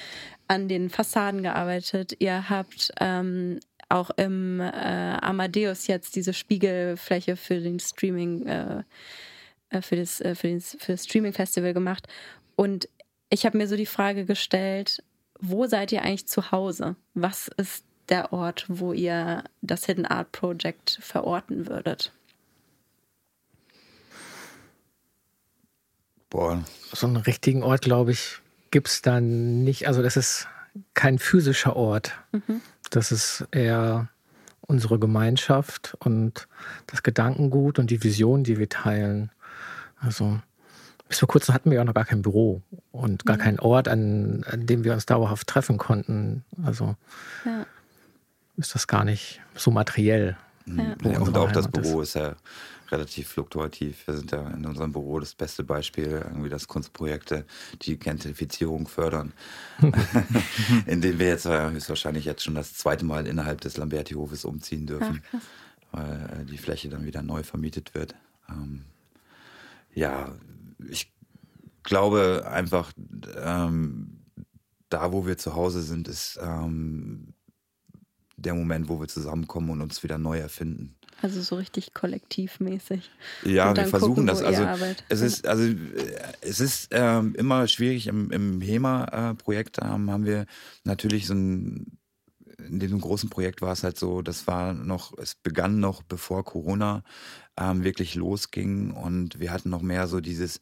an den Fassaden gearbeitet, ihr habt ähm, auch im äh, Amadeus jetzt diese Spiegelfläche für den Streaming, äh, äh für, das, äh, für, den, für das Streaming-Festival gemacht. Und ich habe mir so die Frage gestellt, wo seid ihr eigentlich zu Hause? Was ist der Ort, wo ihr das Hidden Art Project verorten würdet? Boah. So einen richtigen Ort, glaube ich, gibt es dann nicht. Also das ist kein physischer Ort. Mhm. Das ist eher unsere Gemeinschaft und das Gedankengut und die Vision, die wir teilen. Also bis vor kurzem hatten wir auch noch gar kein Büro und gar mhm. keinen Ort, an, an, dem wir uns dauerhaft treffen konnten. Also ja. ist das gar nicht so materiell. Ja. ja und auch das Büro ist, ist ja relativ fluktuativ. Wir sind ja in unserem Büro das beste Beispiel, irgendwie, dass Kunstprojekte die Gentrifizierung fördern, indem wir jetzt äh, höchstwahrscheinlich jetzt schon das zweite Mal innerhalb des Lamberti-Hofes umziehen dürfen, Ach, weil äh, die Fläche dann wieder neu vermietet wird. Ähm, ja, ich glaube einfach, ähm, da wo wir zu Hause sind, ist ähm, der Moment, wo wir zusammenkommen und uns wieder neu erfinden. Also so richtig kollektivmäßig. Ja, wir versuchen gucken, das. Also es ist, also es ist ähm, immer schwierig im, im HEMA-Projekt ähm, haben wir natürlich so ein in diesem großen Projekt war es halt so, das war noch, es begann noch bevor Corona ähm, wirklich losging und wir hatten noch mehr so dieses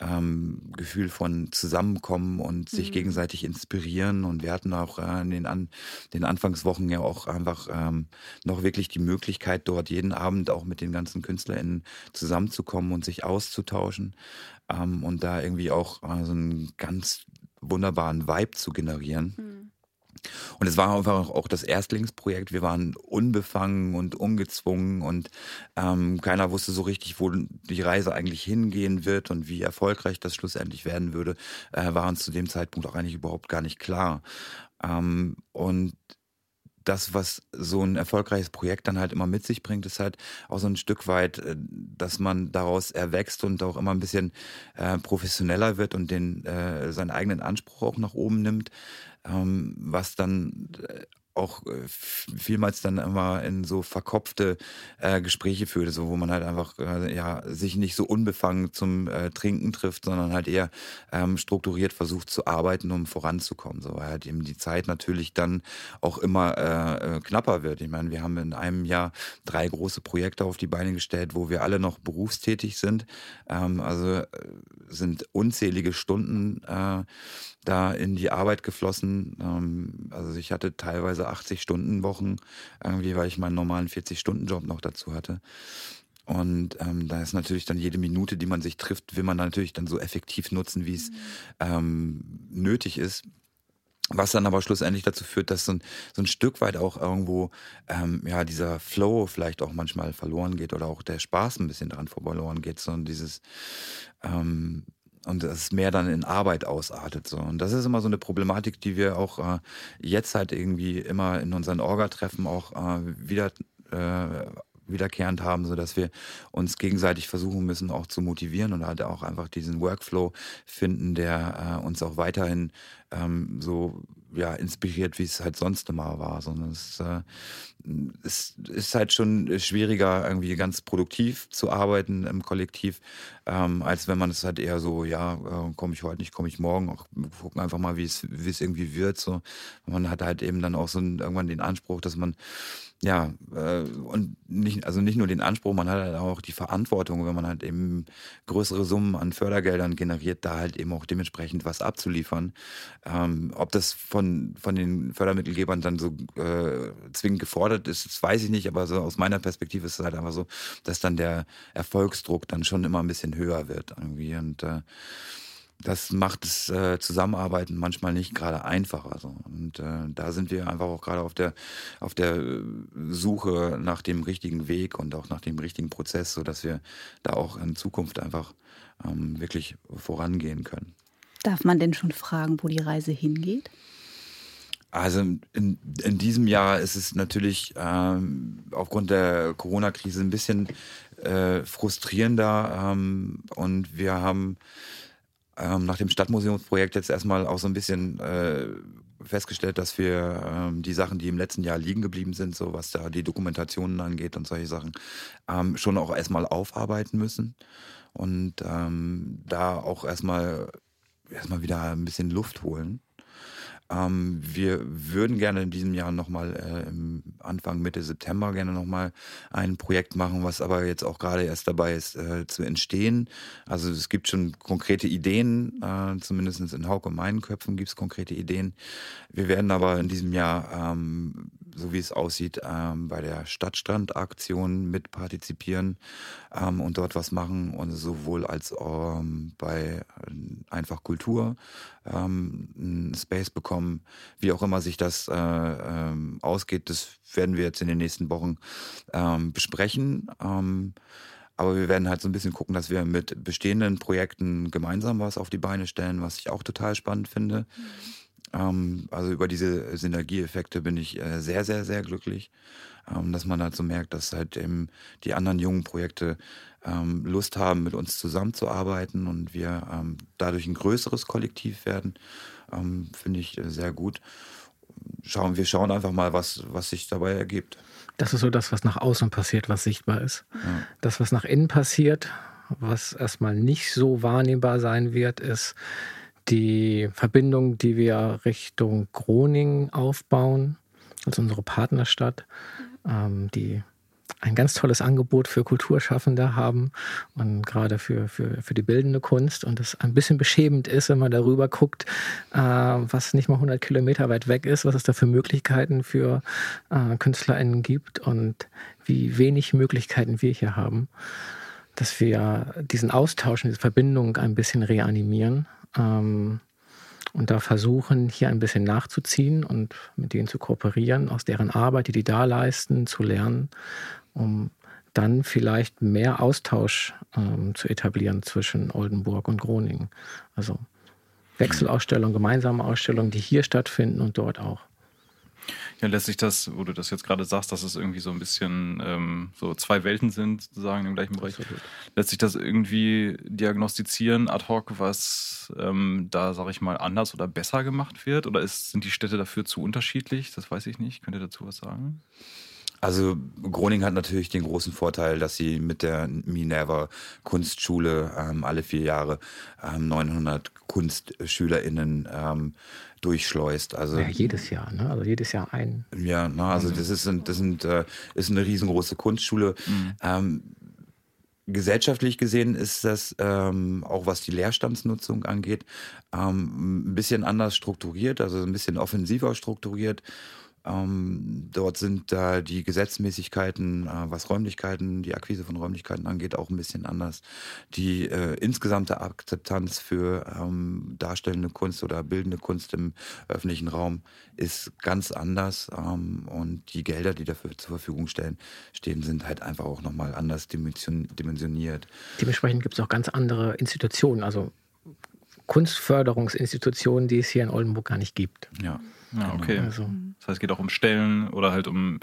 ähm, Gefühl von Zusammenkommen und sich mhm. gegenseitig inspirieren und wir hatten auch äh, in den, An den Anfangswochen ja auch einfach ähm, noch wirklich die Möglichkeit, dort jeden Abend auch mit den ganzen KünstlerInnen zusammenzukommen und sich auszutauschen ähm, und da irgendwie auch äh, so einen ganz wunderbaren Vibe zu generieren. Mhm. Und es war einfach auch das Erstlingsprojekt. Wir waren unbefangen und ungezwungen und ähm, keiner wusste so richtig, wo die Reise eigentlich hingehen wird und wie erfolgreich das schlussendlich werden würde, äh, war uns zu dem Zeitpunkt auch eigentlich überhaupt gar nicht klar. Ähm, und das, was so ein erfolgreiches Projekt dann halt immer mit sich bringt, ist halt auch so ein Stück weit, äh, dass man daraus erwächst und auch immer ein bisschen äh, professioneller wird und den äh, seinen eigenen Anspruch auch nach oben nimmt, was dann äh, auch äh, vielmals dann immer in so verkopfte äh, Gespräche führte, so wo man halt einfach äh, ja sich nicht so unbefangen zum äh, Trinken trifft, sondern halt eher ähm, strukturiert versucht zu arbeiten, um voranzukommen. So weil halt eben die Zeit natürlich dann auch immer äh, äh, knapper wird. Ich meine, wir haben in einem Jahr drei große Projekte auf die Beine gestellt, wo wir alle noch berufstätig sind. Ähm, also sind unzählige Stunden da in die Arbeit geflossen. Ähm, also ich hatte teilweise 80 Stunden Wochen, irgendwie, weil ich meinen normalen 40-Stunden-Job noch dazu hatte. Und ähm, da ist natürlich dann jede Minute, die man sich trifft, will man natürlich dann so effektiv nutzen, wie es mhm. ähm, nötig ist. Was dann aber schlussendlich dazu führt, dass so ein, so ein Stück weit auch irgendwo ähm, ja dieser Flow vielleicht auch manchmal verloren geht oder auch der Spaß ein bisschen dran verloren geht, sondern dieses ähm, und das mehr dann in Arbeit ausartet. So. Und das ist immer so eine Problematik, die wir auch äh, jetzt halt irgendwie immer in unseren Orga-Treffen auch äh, wieder äh, wiederkehrend haben, so dass wir uns gegenseitig versuchen müssen, auch zu motivieren und halt auch einfach diesen Workflow finden, der äh, uns auch weiterhin ähm, so ja, inspiriert, wie es halt sonst immer war, sondern es, äh, es ist halt schon schwieriger, irgendwie ganz produktiv zu arbeiten im Kollektiv, ähm, als wenn man es halt eher so, ja, äh, komme ich heute nicht, komme ich morgen, auch gucken einfach mal, wie es, wie es irgendwie wird. So. Man hat halt eben dann auch so einen, irgendwann den Anspruch, dass man ja, äh, und nicht, also nicht nur den Anspruch, man hat halt auch die Verantwortung, wenn man halt eben größere Summen an Fördergeldern generiert, da halt eben auch dementsprechend was abzuliefern. Ähm, ob das von, von den Fördermittelgebern dann so äh, zwingend gefordert ist, das weiß ich nicht, aber so aus meiner Perspektive ist es halt einfach so, dass dann der Erfolgsdruck dann schon immer ein bisschen höher wird irgendwie und äh, das macht das äh, Zusammenarbeiten manchmal nicht gerade einfacher. So. Und äh, da sind wir einfach auch gerade auf der, auf der äh, Suche nach dem richtigen Weg und auch nach dem richtigen Prozess, sodass wir da auch in Zukunft einfach ähm, wirklich vorangehen können. Darf man denn schon fragen, wo die Reise hingeht? Also in, in diesem Jahr ist es natürlich ähm, aufgrund der Corona-Krise ein bisschen äh, frustrierender ähm, und wir haben ähm, nach dem Stadtmuseumsprojekt jetzt erstmal auch so ein bisschen äh, festgestellt, dass wir ähm, die Sachen, die im letzten Jahr liegen geblieben sind, so was da die Dokumentationen angeht und solche Sachen, ähm, schon auch erstmal aufarbeiten müssen und ähm, da auch erstmal erstmal wieder ein bisschen Luft holen. Ähm, wir würden gerne in diesem Jahr nochmal äh, Anfang, Mitte September gerne nochmal ein Projekt machen, was aber jetzt auch gerade erst dabei ist äh, zu entstehen. Also es gibt schon konkrete Ideen, äh, zumindest in Hauke und meinen Köpfen gibt es konkrete Ideen. Wir werden aber in diesem Jahr ähm, so wie es aussieht, ähm, bei der Stadtstrandaktion mit partizipieren ähm, und dort was machen und sowohl als ähm, bei äh, einfach Kultur ähm, einen Space bekommen, wie auch immer sich das äh, ähm, ausgeht, das werden wir jetzt in den nächsten Wochen ähm, besprechen. Ähm, aber wir werden halt so ein bisschen gucken, dass wir mit bestehenden Projekten gemeinsam was auf die Beine stellen, was ich auch total spannend finde. Mhm ähm, also über diese Synergieeffekte bin ich äh, sehr, sehr, sehr glücklich, ähm, dass man halt so merkt, dass halt eben die anderen jungen Projekte ähm, Lust haben, mit uns zusammenzuarbeiten und wir ähm, dadurch ein größeres Kollektiv werden, ähm, finde ich äh, sehr gut. Schauen, wir schauen einfach mal, was, was sich dabei ergibt. Das ist so das, was nach außen passiert, was sichtbar ist. Ja. Das, was nach innen passiert, was erstmal nicht so wahrnehmbar sein wird, ist, die Verbindung, die wir Richtung Groningen aufbauen, also unsere Partnerstadt, ähm, die ein ganz tolles Angebot für Kulturschaffende haben und gerade für, für, für die bildende Kunst. Und es ein bisschen beschämend ist, wenn man darüber guckt, äh, was nicht mal 100 Kilometer weit weg ist, was es da für Möglichkeiten für äh, KünstlerInnen gibt und wie wenig Möglichkeiten wir hier haben, dass wir diesen Austausch, diese Verbindung ein bisschen reanimieren. Ähm, und da versuchen, hier ein bisschen nachzuziehen und mit denen zu kooperieren, aus deren Arbeit, die die da leisten, zu lernen um dann vielleicht mehr Austausch ähm, zu etablieren zwischen Oldenburg und Groningen. Also Wechselausstellungen, gemeinsame Ausstellungen, die hier stattfinden und dort auch. Ja, lässt sich das, wo du das jetzt gerade sagst, dass es irgendwie so ein bisschen ähm, so zwei Welten sind, sozusagen im gleichen Bereich. Lässt sich das irgendwie diagnostizieren ad hoc, was ähm, da, sag ich mal, anders oder besser gemacht wird? Oder ist, sind die Städte dafür zu unterschiedlich? Das weiß ich nicht. Könnt ihr dazu was sagen? Also Groningen hat natürlich den großen Vorteil, dass sie mit der Minerva Kunstschule ähm, alle vier Jahre ähm, 900 KunstschülerInnen ähm, durchschleust. Also ja, jedes Jahr, ne? Also jedes Jahr ein. Ja, na, also das ist, das sind, äh, ist eine riesengroße Kunstschule. Mhm. Ähm, gesellschaftlich gesehen ist das ähm, auch was die Leerstandsnutzung angeht ähm, ein bisschen anders strukturiert, also ein bisschen offensiver strukturiert ähm, dort sind da die Gesetzmäßigkeiten, äh, was Räumlichkeiten, die Akquise von Räumlichkeiten angeht, auch ein bisschen anders. Die äh, insgesamte Akzeptanz für ähm, darstellende Kunst oder bildende Kunst im öffentlichen Raum ist ganz anders. Ähm, und die Gelder, die dafür zur Verfügung stellen, stehen, sind halt einfach auch nochmal anders dimensioniert. Dementsprechend gibt es auch ganz andere Institutionen, also Kunstförderungsinstitutionen, die es hier in Oldenburg gar nicht gibt. Ja. Ja, okay. Also. Das heißt, es geht auch um Stellen oder halt um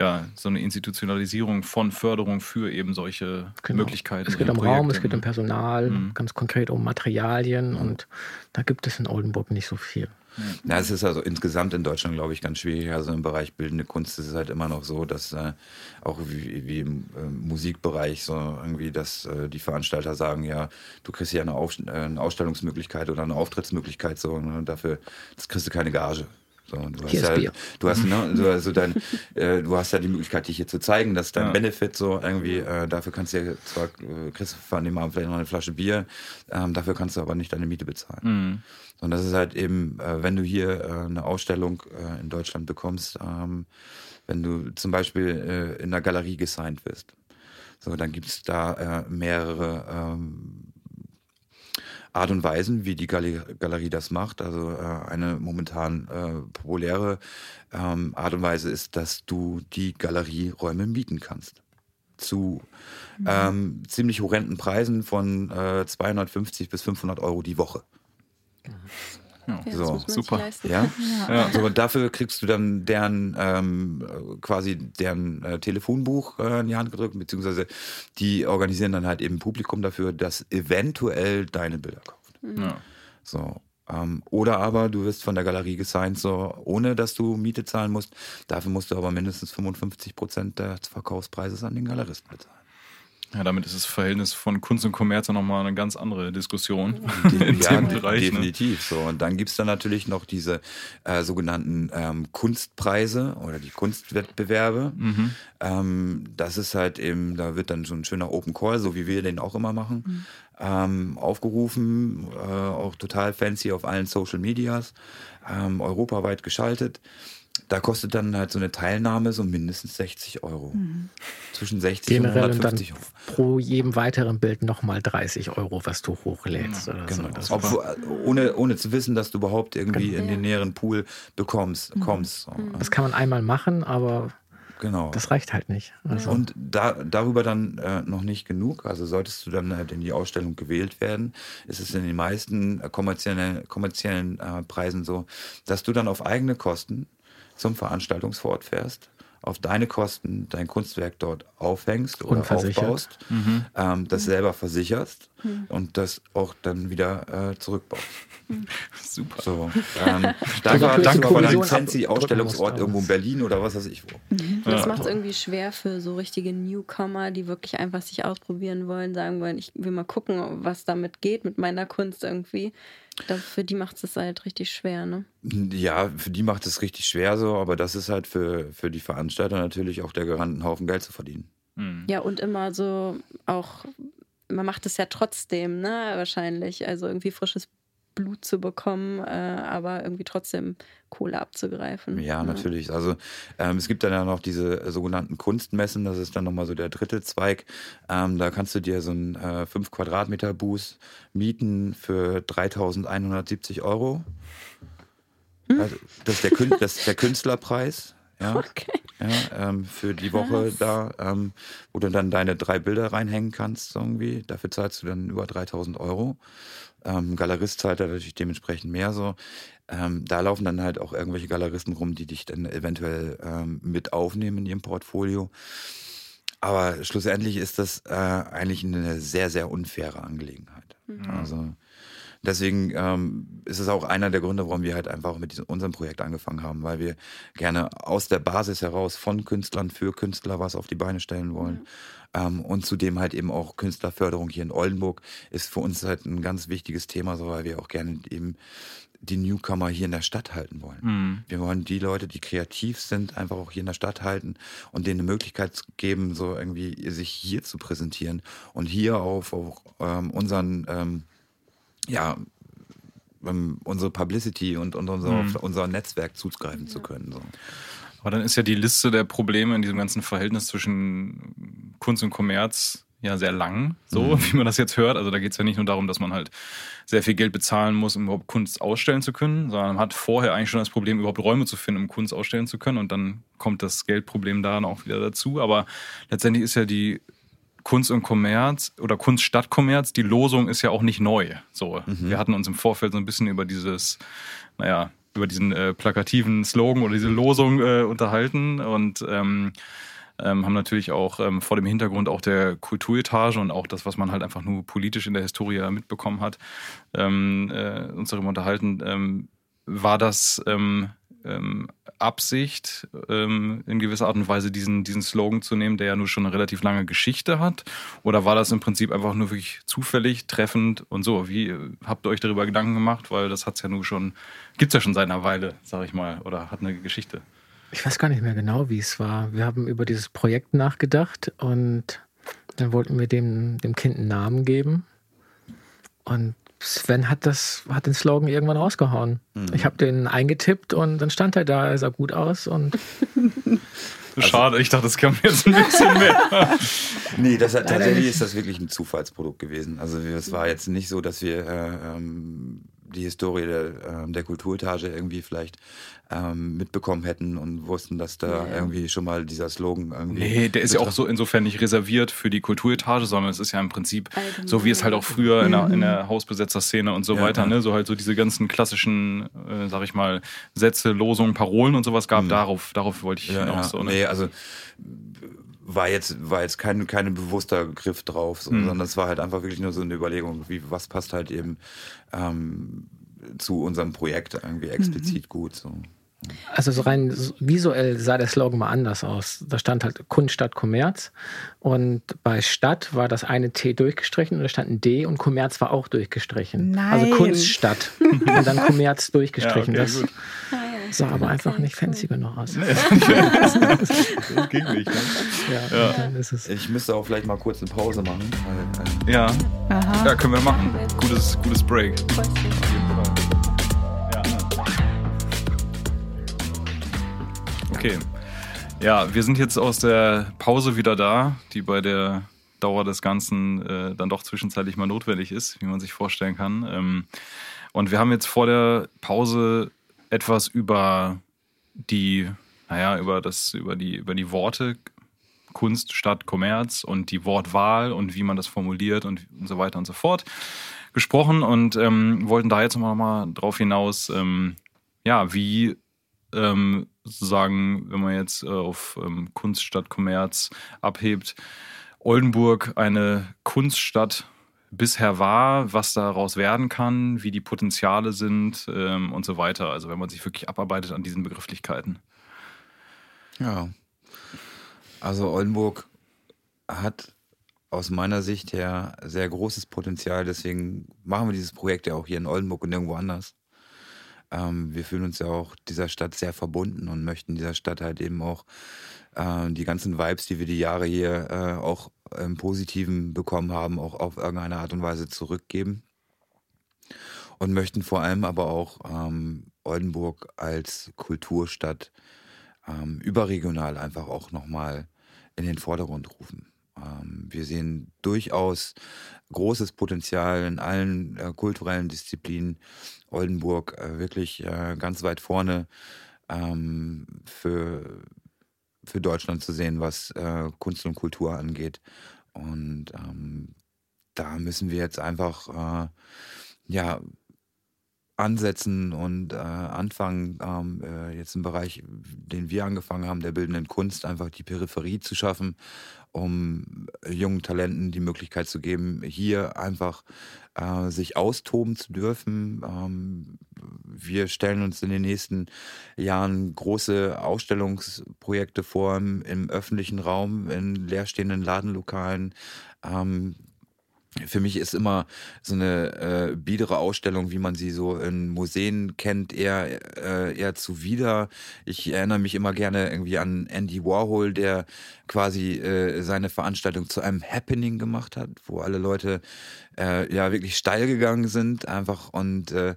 ja, so eine Institutionalisierung von Förderung für eben solche genau. Möglichkeiten. Es geht um Raum, es geht um Personal, mhm. ganz konkret um Materialien mhm. und da gibt es in Oldenburg nicht so viel. Ja, es ist also insgesamt in Deutschland, glaube ich, ganz schwierig. Also im Bereich bildende Kunst ist es halt immer noch so, dass äh, auch wie, wie im äh, Musikbereich so irgendwie, dass äh, die Veranstalter sagen, ja, du kriegst hier eine, Auf äh, eine Ausstellungsmöglichkeit oder eine Auftrittsmöglichkeit so, ne, dafür das kriegst du keine Gage. So, du hast ja, du hast, ne, so, also dein, äh, du hast ja die Möglichkeit, dich hier zu zeigen, dass dein ja. Benefit so irgendwie, äh, dafür kannst du ja zwar, äh, kriegst du an dem Abend vielleicht noch eine Flasche Bier, ähm, dafür kannst du aber nicht deine Miete bezahlen. Mhm. Und das ist halt eben, äh, wenn du hier äh, eine Ausstellung äh, in Deutschland bekommst, ähm, wenn du zum Beispiel äh, in einer Galerie gesigned wirst, so, dann gibt es da äh, mehrere ähm, Art und Weisen, wie die Galerie das macht. Also äh, eine momentan äh, populäre ähm, Art und Weise ist, dass du die Galerieräume mieten kannst. Zu mhm. ähm, ziemlich horrenden Preisen von äh, 250 bis 500 Euro die Woche. Mhm. Ja, so, super. Ja? ja. So, dafür kriegst du dann deren ähm, quasi deren äh, Telefonbuch äh, in die Hand gedrückt, beziehungsweise die organisieren dann halt eben Publikum dafür, das eventuell deine Bilder kauft. Mhm. Ja. So. Ähm, oder aber du wirst von der Galerie gesigned, so ohne dass du Miete zahlen musst. Dafür musst du aber mindestens 55 Prozent des Verkaufspreises an den Galeristen bezahlen. Ja, damit ist das Verhältnis von Kunst und Kommerz nochmal eine ganz andere Diskussion. in ja, dem Bereich, ne? definitiv. Ne? So. Und dann gibt's dann natürlich noch diese äh, sogenannten ähm, Kunstpreise oder die Kunstwettbewerbe. Mhm. Ähm, das ist halt eben, da wird dann so ein schöner Open Call, so wie wir den auch immer machen, mhm. ähm, aufgerufen, äh, auch total fancy auf allen Social Medias, ähm, europaweit geschaltet da kostet dann halt so eine Teilnahme so mindestens 60 Euro. Mhm. Zwischen 60 Generell und 150 Euro. Pro jedem weiteren Bild nochmal 30 Euro, was du hochlädst. Ja, genau. So. Obwohl, ohne, ohne zu wissen, dass du überhaupt irgendwie genau. in den näheren Pool bekommst, mhm. kommst. Mhm. Das kann man einmal machen, aber Genau. Das reicht halt nicht. Also. Und da, darüber dann äh, noch nicht genug. Also solltest du dann halt in die Ausstellung gewählt werden, ist es in den meisten äh, kommerziellen, kommerziellen äh, Preisen so, dass du dann auf eigene Kosten zum Veranstaltungsort fährst, auf deine Kosten dein Kunstwerk dort aufhängst oder aufbaust, mhm. ähm, das selber versicherst hm. und das auch dann wieder äh, zurückbaut. Hm. Super. So, ähm, danke, danke für einen fancy Ausstellungsort irgendwo in Berlin oder was weiß ich wo. Mhm. Das ja. macht es irgendwie schwer für so richtige Newcomer, die wirklich einfach sich ausprobieren wollen, sagen wollen, ich will mal gucken, was damit geht mit meiner Kunst irgendwie. Für die macht es halt richtig schwer, ne? Ja, für die macht es richtig schwer so, aber das ist halt für, für die Veranstalter natürlich auch der einen Haufen Geld zu verdienen. Mhm. Ja, und immer so auch, man macht es ja trotzdem, ne, wahrscheinlich. Also irgendwie frisches Blut zu bekommen, äh, aber irgendwie trotzdem Kohle abzugreifen. Ja, natürlich. Also ähm, es gibt dann ja noch diese sogenannten Kunstmessen, das ist dann nochmal so der dritte Zweig. Ähm, da kannst du dir so einen äh, 5 Quadratmeter Bus mieten für 3.170 Euro. Hm? Also, das, ist der, das ist der Künstlerpreis. Ja, okay. ja ähm, für die Woche Was? da, ähm, wo du dann deine drei Bilder reinhängen kannst irgendwie. Dafür zahlst du dann über 3000 Euro. Ähm, Galerist zahlt da natürlich dementsprechend mehr so. Ähm, da laufen dann halt auch irgendwelche Galeristen rum, die dich dann eventuell ähm, mit aufnehmen in ihrem Portfolio. Aber schlussendlich ist das äh, eigentlich eine sehr, sehr unfaire Angelegenheit. Mhm. Also deswegen ähm, ist es auch einer der Gründe, warum wir halt einfach mit diesem, unserem Projekt angefangen haben, weil wir gerne aus der Basis heraus von Künstlern für Künstler was auf die Beine stellen wollen. Mhm. Ähm, und zudem halt eben auch Künstlerförderung hier in Oldenburg ist für uns halt ein ganz wichtiges Thema, so weil wir auch gerne eben die Newcomer hier in der Stadt halten wollen. Mhm. Wir wollen die Leute, die kreativ sind, einfach auch hier in der Stadt halten und denen eine Möglichkeit geben, so irgendwie sich hier zu präsentieren und hier auf, auf ähm, unseren ähm, ja, ähm, unsere Publicity und, und unser, mhm. unser Netzwerk zugreifen ja. zu können. So. Aber dann ist ja die Liste der Probleme in diesem ganzen Verhältnis zwischen Kunst und Kommerz ja sehr lang, so mhm. wie man das jetzt hört. Also da geht es ja nicht nur darum, dass man halt sehr viel Geld bezahlen muss, um überhaupt Kunst ausstellen zu können, sondern man hat vorher eigentlich schon das Problem, überhaupt Räume zu finden, um Kunst ausstellen zu können. Und dann kommt das Geldproblem da dann auch wieder dazu. Aber letztendlich ist ja die Kunst und Kommerz oder Kunst statt Kommerz, die Losung ist ja auch nicht neu. So, mhm. wir hatten uns im Vorfeld so ein bisschen über dieses, naja, über diesen äh, plakativen Slogan oder diese Losung äh, unterhalten und ähm, ähm, haben natürlich auch ähm, vor dem Hintergrund auch der Kulturetage und auch das, was man halt einfach nur politisch in der Historie mitbekommen hat, ähm, äh, uns darüber unterhalten. Ähm, war das ähm, Absicht, ähm, in gewisser Art und Weise diesen, diesen Slogan zu nehmen, der ja nur schon eine relativ lange Geschichte hat? Oder war das im Prinzip einfach nur wirklich zufällig, treffend und so? Wie äh, habt ihr euch darüber Gedanken gemacht? Weil das hat's ja nur schon, gibt's ja schon seit einer Weile, sag ich mal, oder hat eine Geschichte. Ich weiß gar nicht mehr genau, wie es war. Wir haben über dieses Projekt nachgedacht und dann wollten wir dem, dem Kind einen Namen geben. Und Sven hat das, hat den Slogan irgendwann rausgehauen. Mhm. Ich habe den eingetippt und dann stand er da, er sah gut aus und. Schade, ich dachte, das kam jetzt ein bisschen mehr. nee, das, tatsächlich ist das wirklich ein Zufallsprodukt gewesen. Also es war jetzt nicht so, dass wir äh, ähm, die Historie der, ähm, der Kulturetage irgendwie vielleicht ähm, mitbekommen hätten und wussten, dass da ja. irgendwie schon mal dieser Slogan irgendwie. Nee, der ist ja auch so insofern nicht reserviert für die Kulturetage, sondern es ist ja im Prinzip Allgemein. so wie es halt auch früher in der, in der mhm. Hausbesetzerszene und so ja, weiter, ja. ne, so halt so diese ganzen klassischen, äh, sag ich mal, Sätze, Losungen, Parolen und sowas gab. Mhm. Darauf, darauf wollte ich hinaus. So, ne? Nee, also war jetzt, war jetzt kein, kein bewusster Griff drauf, so, mhm. sondern es war halt einfach wirklich nur so eine Überlegung, wie, was passt halt eben ähm, zu unserem Projekt irgendwie explizit mhm. gut. So. Also so rein visuell sah der Slogan mal anders aus. Da stand halt Kunst statt Kommerz. Und bei Stadt war das eine T durchgestrichen und da stand ein D und Kommerz war auch durchgestrichen. Also Nein. Also Kunst statt und dann Kommerz durchgestrichen. Ja, okay, das, Sah aber einfach nicht fancy genug aus. Das ging nicht. Ne? Ja, ja. Dann ist es. Ich müsste auch vielleicht mal kurz eine Pause machen. Weil, äh ja. Aha. ja, können wir machen. Gutes, gutes Break. Okay. Ja, wir sind jetzt aus der Pause wieder da, die bei der Dauer des Ganzen äh, dann doch zwischenzeitlich mal notwendig ist, wie man sich vorstellen kann. Ähm, und wir haben jetzt vor der Pause etwas über die, naja, über das, über die, über die Worte Kunst statt Kommerz und die Wortwahl und wie man das formuliert und, so weiter und so fort gesprochen und ähm, wollten da jetzt nochmal drauf hinaus, ähm, ja, wie ähm, sozusagen, wenn man jetzt äh, auf ähm, Kunst statt Kommerz abhebt, Oldenburg eine Kunststadt bisher war, was daraus werden kann, wie die Potenziale sind ähm, und so weiter. Also wenn man sich wirklich abarbeitet an diesen Begrifflichkeiten. Ja. Also Oldenburg hat aus meiner Sicht her sehr großes Potenzial. Deswegen machen wir dieses Projekt ja auch hier in Oldenburg und irgendwo anders. Ähm, wir fühlen uns ja auch dieser Stadt sehr verbunden und möchten dieser Stadt halt eben auch äh, die ganzen Vibes, die wir die Jahre hier äh, auch im Positiven bekommen haben, auch auf irgendeine Art und Weise zurückgeben. Und möchten vor allem aber auch ähm, Oldenburg als Kulturstadt ähm, überregional einfach auch nochmal in den Vordergrund rufen. Ähm, wir sehen durchaus großes Potenzial in allen äh, kulturellen Disziplinen. Oldenburg äh, wirklich äh, ganz weit vorne ähm, für, für Deutschland zu sehen, was äh, Kunst und Kultur angeht. Und ähm, da müssen wir jetzt einfach äh, ja ansetzen und äh, anfangen, ähm, äh, jetzt im Bereich, den wir angefangen haben, der bildenden Kunst, einfach die Peripherie zu schaffen, um jungen Talenten die Möglichkeit zu geben, hier einfach äh, sich austoben zu dürfen. Ähm, wir stellen uns in den nächsten Jahren große Ausstellungsprojekte vor im, im öffentlichen Raum, in leerstehenden Ladenlokalen. Ähm, für mich ist immer so eine äh, biedere Ausstellung, wie man sie so in Museen kennt, eher, äh, eher zuwider. Ich erinnere mich immer gerne irgendwie an Andy Warhol, der quasi äh, seine Veranstaltung zu einem Happening gemacht hat, wo alle Leute äh, ja wirklich steil gegangen sind, einfach und äh,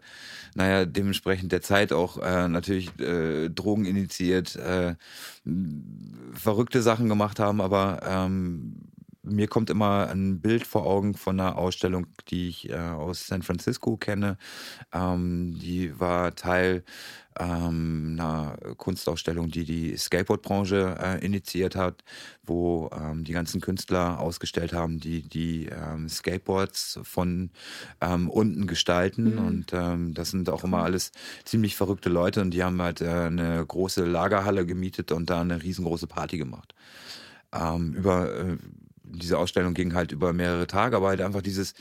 naja, dementsprechend der Zeit auch äh, natürlich äh, Drogen initiiert, äh, verrückte Sachen gemacht haben, aber ähm, mir kommt immer ein Bild vor Augen von einer Ausstellung, die ich äh, aus San Francisco kenne. Ähm, die war Teil ähm, einer Kunstausstellung, die die Skateboard-Branche äh, initiiert hat, wo ähm, die ganzen Künstler ausgestellt haben, die die ähm, Skateboards von ähm, unten gestalten. Mhm. Und ähm, das sind auch immer alles ziemlich verrückte Leute und die haben halt äh, eine große Lagerhalle gemietet und da eine riesengroße Party gemacht. Ähm, über äh, diese Ausstellung ging halt über mehrere Tage, aber halt einfach dieses,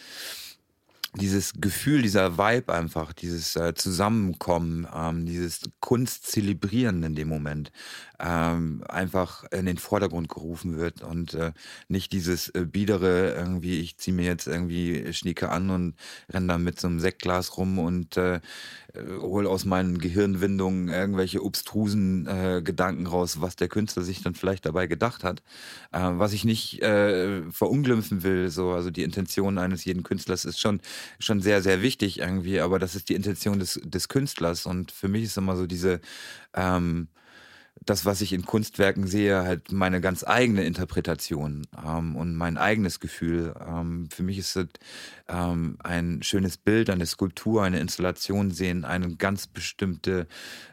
dieses Gefühl, dieser Vibe einfach, dieses äh, Zusammenkommen, ähm, dieses Kunst zelebrieren in dem Moment, ähm, einfach in den Vordergrund gerufen wird und äh, nicht dieses äh, biedere irgendwie, ich ziehe mir jetzt irgendwie Schnieke an und renne dann mit so einem Sektglas rum und äh, hole aus meinen Gehirnwindungen irgendwelche obstrusen äh, Gedanken raus, was der Künstler sich dann vielleicht dabei gedacht hat. Äh, was ich nicht äh, verunglimpfen will, so, also die Intention eines jeden Künstlers ist schon, schon sehr, sehr wichtig irgendwie, aber das ist die Intention des, des Künstlers und für mich ist immer so diese, ähm, das, was ich in Kunstwerken sehe, halt meine ganz eigene Interpretation ähm, und mein eigenes Gefühl. Ähm, für mich ist es ähm, ein schönes Bild, eine Skulptur, eine Installation sehen, eine ganz bestimmte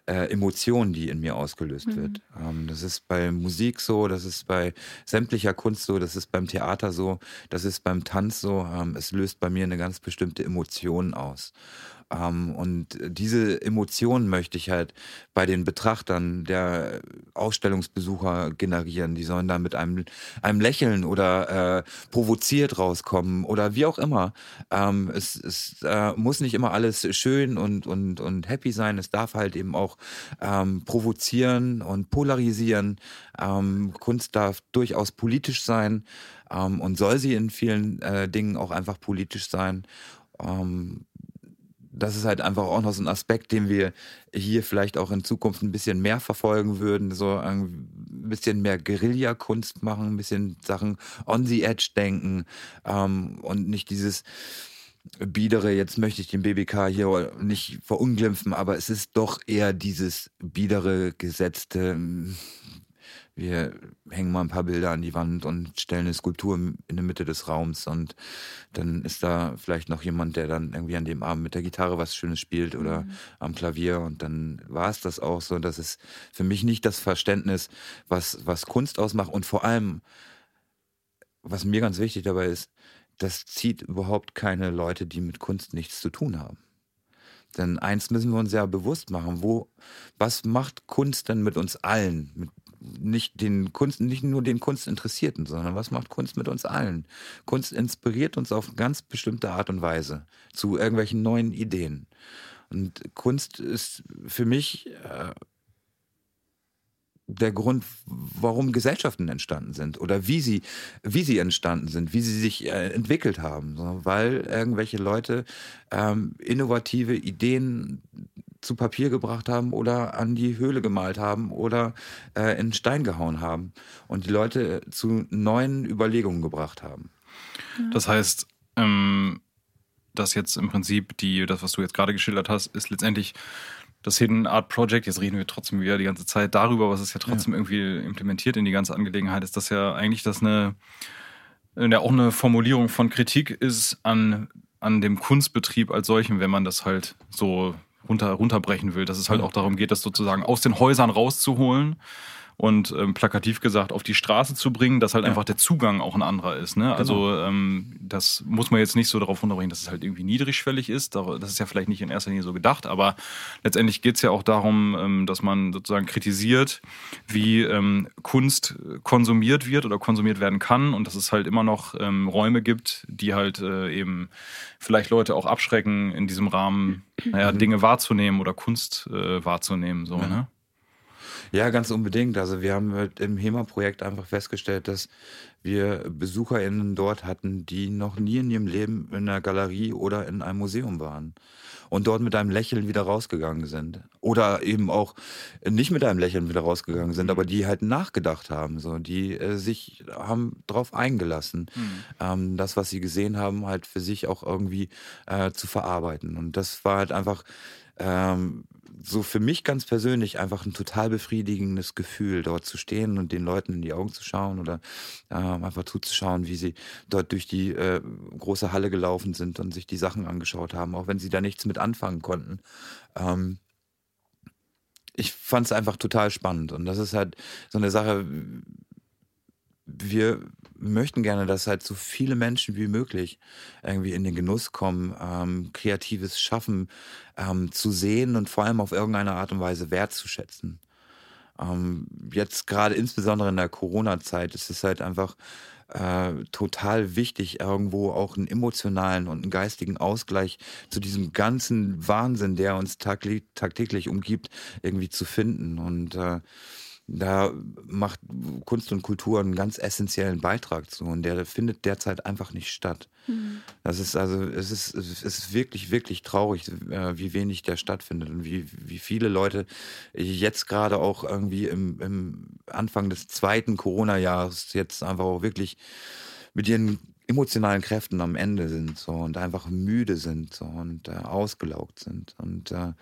äh, Emotion, die in mir ausgelöst mhm. wird. Ähm, das ist bei Musik so, das ist bei sämtlicher Kunst so, das ist beim Theater so, das ist beim Tanz so. Ähm, es löst bei mir eine ganz bestimmte Emotion aus. Ähm, und diese Emotionen möchte ich halt bei den Betrachtern der Ausstellungsbesucher generieren. Die sollen da mit einem, einem Lächeln oder äh, provoziert rauskommen oder wie auch immer. Ähm, es es äh, muss nicht immer alles schön und, und, und happy sein. Es darf halt eben auch ähm, provozieren und polarisieren. Ähm, Kunst darf durchaus politisch sein ähm, und soll sie in vielen äh, Dingen auch einfach politisch sein. Ähm, das ist halt einfach auch noch so ein Aspekt, den wir hier vielleicht auch in Zukunft ein bisschen mehr verfolgen würden, so ein bisschen mehr Guerillakunst machen, ein bisschen Sachen on the edge denken ähm, und nicht dieses biedere, jetzt möchte ich den BBK hier nicht verunglimpfen, aber es ist doch eher dieses biedere, gesetzte, wir hängen mal ein paar Bilder an die Wand und stellen eine Skulptur in der Mitte des Raums und dann ist da vielleicht noch jemand, der dann irgendwie an dem Abend mit der Gitarre was Schönes spielt oder mhm. am Klavier und dann war es das auch so. Das ist für mich nicht das Verständnis, was, was Kunst ausmacht und vor allem, was mir ganz wichtig dabei ist, das zieht überhaupt keine Leute, die mit Kunst nichts zu tun haben. Denn eins müssen wir uns ja bewusst machen, wo, was macht Kunst denn mit uns allen, mit nicht den Kunst, nicht nur den Kunstinteressierten, sondern was macht Kunst mit uns allen? Kunst inspiriert uns auf ganz bestimmte Art und Weise zu irgendwelchen neuen Ideen. Und Kunst ist für mich äh, der Grund, warum Gesellschaften entstanden sind oder wie sie, wie sie entstanden sind, wie sie sich äh, entwickelt haben, so, weil irgendwelche Leute ähm, innovative Ideen zu Papier gebracht haben oder an die Höhle gemalt haben oder äh, in Stein gehauen haben und die Leute zu neuen Überlegungen gebracht haben. Das heißt, ähm, dass jetzt im Prinzip die, das, was du jetzt gerade geschildert hast, ist letztendlich das Hidden Art Project, jetzt reden wir trotzdem wieder die ganze Zeit darüber, was es ja trotzdem ja. irgendwie implementiert in die ganze Angelegenheit, ist das ja eigentlich das eine, ja auch eine Formulierung von Kritik ist an, an dem Kunstbetrieb als solchen, wenn man das halt so runter, runterbrechen will, dass es halt auch darum geht, das sozusagen aus den Häusern rauszuholen und ähm, plakativ gesagt auf die Straße zu bringen, dass halt ja. einfach der Zugang auch ein anderer ist. Ne? Also, genau. Also ähm, das muss man jetzt nicht so darauf runterbringen, dass es halt irgendwie niedrigschwellig ist. Das ist ja vielleicht nicht in erster Linie so gedacht, aber letztendlich geht es ja auch darum, ähm, dass man sozusagen kritisiert, wie ähm, Kunst konsumiert wird oder konsumiert werden kann und dass es halt immer noch ähm, Räume gibt, die halt äh, eben vielleicht Leute auch abschrecken, in diesem Rahmen naja, mhm. Dinge wahrzunehmen oder Kunst äh, wahrzunehmen. So, ja. ne? Ja, ganz unbedingt. Also wir haben halt im HEMA-Projekt einfach festgestellt, dass wir BesucherInnen dort hatten, die noch nie in ihrem Leben in einer Galerie oder in einem Museum waren und dort mit einem Lächeln wieder rausgegangen sind. Oder eben auch nicht mit einem Lächeln wieder rausgegangen sind, aber die halt nachgedacht haben, so, die äh, sich haben drauf eingelassen, mhm. ähm, das, was sie gesehen haben, halt für sich auch irgendwie äh, zu verarbeiten. Und das war halt einfach ähm, so für mich ganz persönlich einfach ein total befriedigendes Gefühl, dort zu stehen und den Leuten in die Augen zu schauen oder äh, einfach zuzuschauen, wie sie dort durch die äh, große Halle gelaufen sind und sich die Sachen angeschaut haben, auch wenn sie da nichts mit anfangen konnten. Ähm, ich fand es einfach total spannend und das ist halt so eine Sache, wir möchten gerne, dass halt so viele Menschen wie möglich irgendwie in den Genuss kommen, ähm, kreatives Schaffen ähm, zu sehen und vor allem auf irgendeine Art und Weise wertzuschätzen. Ähm, jetzt gerade insbesondere in der Corona-Zeit ist es halt einfach äh, total wichtig, irgendwo auch einen emotionalen und einen geistigen Ausgleich zu diesem ganzen Wahnsinn, der uns tagtäglich umgibt, irgendwie zu finden. Und äh, da macht Kunst und Kultur einen ganz essentiellen Beitrag zu und der findet derzeit einfach nicht statt. Mhm. Das ist also, es ist, es ist wirklich, wirklich traurig, äh, wie wenig der stattfindet und wie, wie viele Leute jetzt gerade auch irgendwie im, im Anfang des zweiten Corona-Jahres jetzt einfach auch wirklich mit ihren emotionalen Kräften am Ende sind so und einfach müde sind so und äh, ausgelaugt sind. Und äh,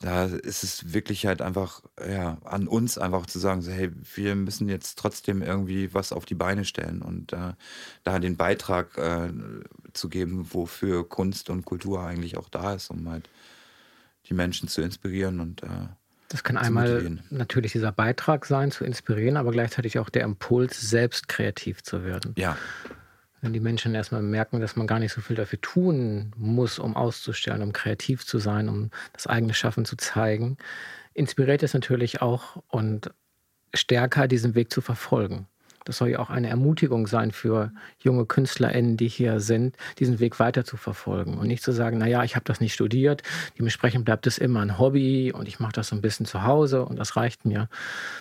da ist es wirklich halt einfach ja an uns einfach zu sagen so hey wir müssen jetzt trotzdem irgendwie was auf die Beine stellen und äh, da den Beitrag äh, zu geben wofür Kunst und Kultur eigentlich auch da ist um halt die Menschen zu inspirieren und äh, das kann einmal natürlich dieser Beitrag sein, zu inspirieren, aber gleichzeitig auch der Impuls, selbst kreativ zu werden. Ja wenn die Menschen erstmal merken, dass man gar nicht so viel dafür tun muss, um auszustellen, um kreativ zu sein, um das eigene Schaffen zu zeigen, inspiriert es natürlich auch und stärker diesen Weg zu verfolgen. Das soll ja auch eine Ermutigung sein für junge KünstlerInnen, die hier sind, diesen Weg weiter zu verfolgen und nicht zu sagen, naja, ich habe das nicht studiert, dementsprechend bleibt es immer ein Hobby und ich mache das so ein bisschen zu Hause und das reicht mir.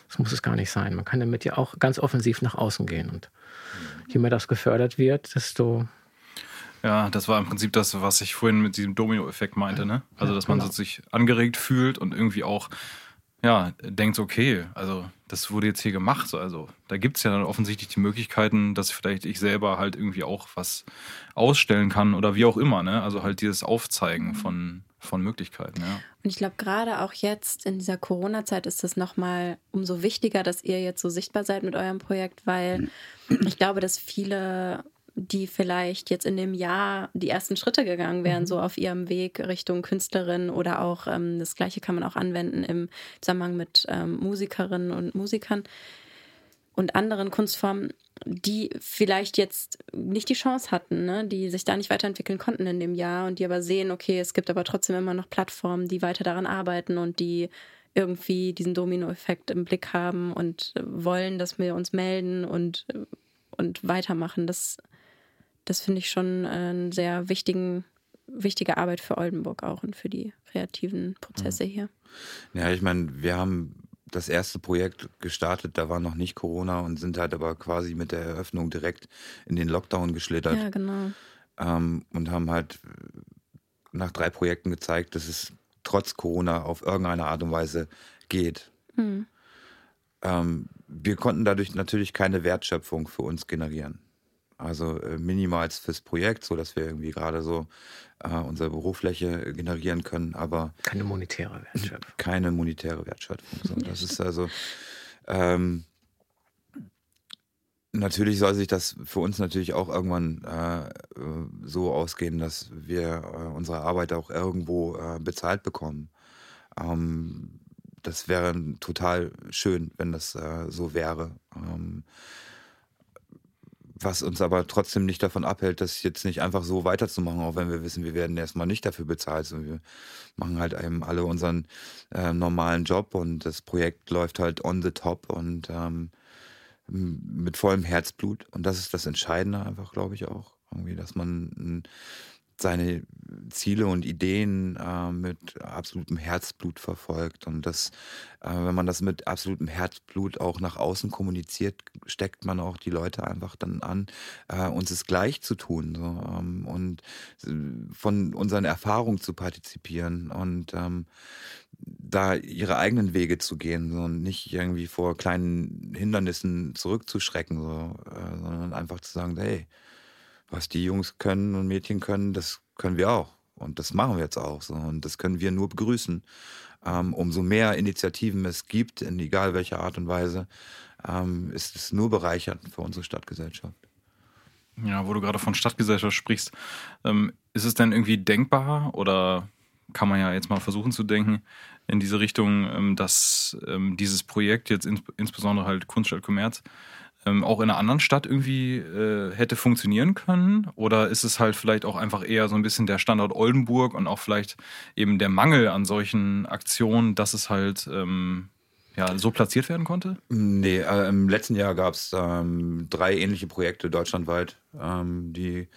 Das muss es gar nicht sein. Man kann damit ja auch ganz offensiv nach außen gehen und je mehr das gefördert wird, desto ja, das war im Prinzip das, was ich vorhin mit diesem Domino-Effekt meinte, ne? Also, dass man genau. sich angeregt fühlt und irgendwie auch, ja, denkt, okay, also das wurde jetzt hier gemacht. Also, da gibt es ja dann offensichtlich die Möglichkeiten, dass vielleicht ich selber halt irgendwie auch was ausstellen kann oder wie auch immer, ne? Also halt dieses Aufzeigen von, von Möglichkeiten, ja. Und ich glaube, gerade auch jetzt in dieser Corona-Zeit ist es nochmal umso wichtiger, dass ihr jetzt so sichtbar seid mit eurem Projekt, weil ich glaube, dass viele, die vielleicht jetzt in dem Jahr die ersten Schritte gegangen wären, mhm. so auf ihrem Weg Richtung Künstlerin oder auch ähm, das Gleiche kann man auch anwenden im Zusammenhang mit ähm, Musikerinnen und Musikern und anderen Kunstformen, die vielleicht jetzt nicht die Chance hatten, ne? die sich da nicht weiterentwickeln konnten in dem Jahr und die aber sehen, okay, es gibt aber trotzdem immer noch Plattformen, die weiter daran arbeiten und die irgendwie diesen Dominoeffekt im Blick haben und wollen, dass wir uns melden und, und weitermachen. Das, das finde ich schon einen sehr wichtigen, wichtige Arbeit für Oldenburg auch und für die kreativen Prozesse hier. Ja, ich meine, wir haben das erste Projekt gestartet, da war noch nicht Corona und sind halt aber quasi mit der Eröffnung direkt in den Lockdown geschlittert. Ja, genau. Ähm, und haben halt nach drei Projekten gezeigt, dass es trotz Corona auf irgendeine Art und Weise geht. Mhm. Ähm, wir konnten dadurch natürlich keine Wertschöpfung für uns generieren. Also äh, minimals fürs Projekt, so dass wir irgendwie gerade so äh, unsere Bürofläche generieren können, aber keine monetäre Wertschöpfung. Keine monetäre Wertschöpfung. So, das ist also ähm, natürlich soll sich das für uns natürlich auch irgendwann äh, so ausgehen, dass wir äh, unsere Arbeit auch irgendwo äh, bezahlt bekommen. Ähm, das wäre total schön, wenn das äh, so wäre. Ähm, was uns aber trotzdem nicht davon abhält, das jetzt nicht einfach so weiterzumachen, auch wenn wir wissen, wir werden erstmal nicht dafür bezahlt. sondern wir machen halt eben alle unseren äh, normalen Job und das Projekt läuft halt on the top und ähm, mit vollem Herzblut. Und das ist das Entscheidende einfach, glaube ich, auch. Irgendwie, dass man seine Ziele und Ideen äh, mit absolutem Herzblut verfolgt. Und das, äh, wenn man das mit absolutem Herzblut auch nach außen kommuniziert, steckt man auch die Leute einfach dann an, äh, uns es gleich zu tun so, ähm, und äh, von unseren Erfahrungen zu partizipieren und ähm, da ihre eigenen Wege zu gehen so, und nicht irgendwie vor kleinen Hindernissen zurückzuschrecken, so, äh, sondern einfach zu sagen, hey, was die Jungs können und Mädchen können, das können wir auch. Und das machen wir jetzt auch so. Und das können wir nur begrüßen. Ähm, umso mehr Initiativen es gibt, in egal welcher Art und Weise, ähm, ist es nur bereichernd für unsere Stadtgesellschaft. Ja, wo du gerade von Stadtgesellschaft sprichst, ähm, ist es denn irgendwie denkbar oder kann man ja jetzt mal versuchen zu denken in diese Richtung, ähm, dass ähm, dieses Projekt jetzt ins, insbesondere halt Kunststadt Kommerz ähm, auch in einer anderen Stadt irgendwie äh, hätte funktionieren können? Oder ist es halt vielleicht auch einfach eher so ein bisschen der Standort Oldenburg und auch vielleicht eben der Mangel an solchen Aktionen, dass es halt ähm, ja, so platziert werden konnte? Nee, äh, im letzten Jahr gab es ähm, drei ähnliche Projekte deutschlandweit, ähm, die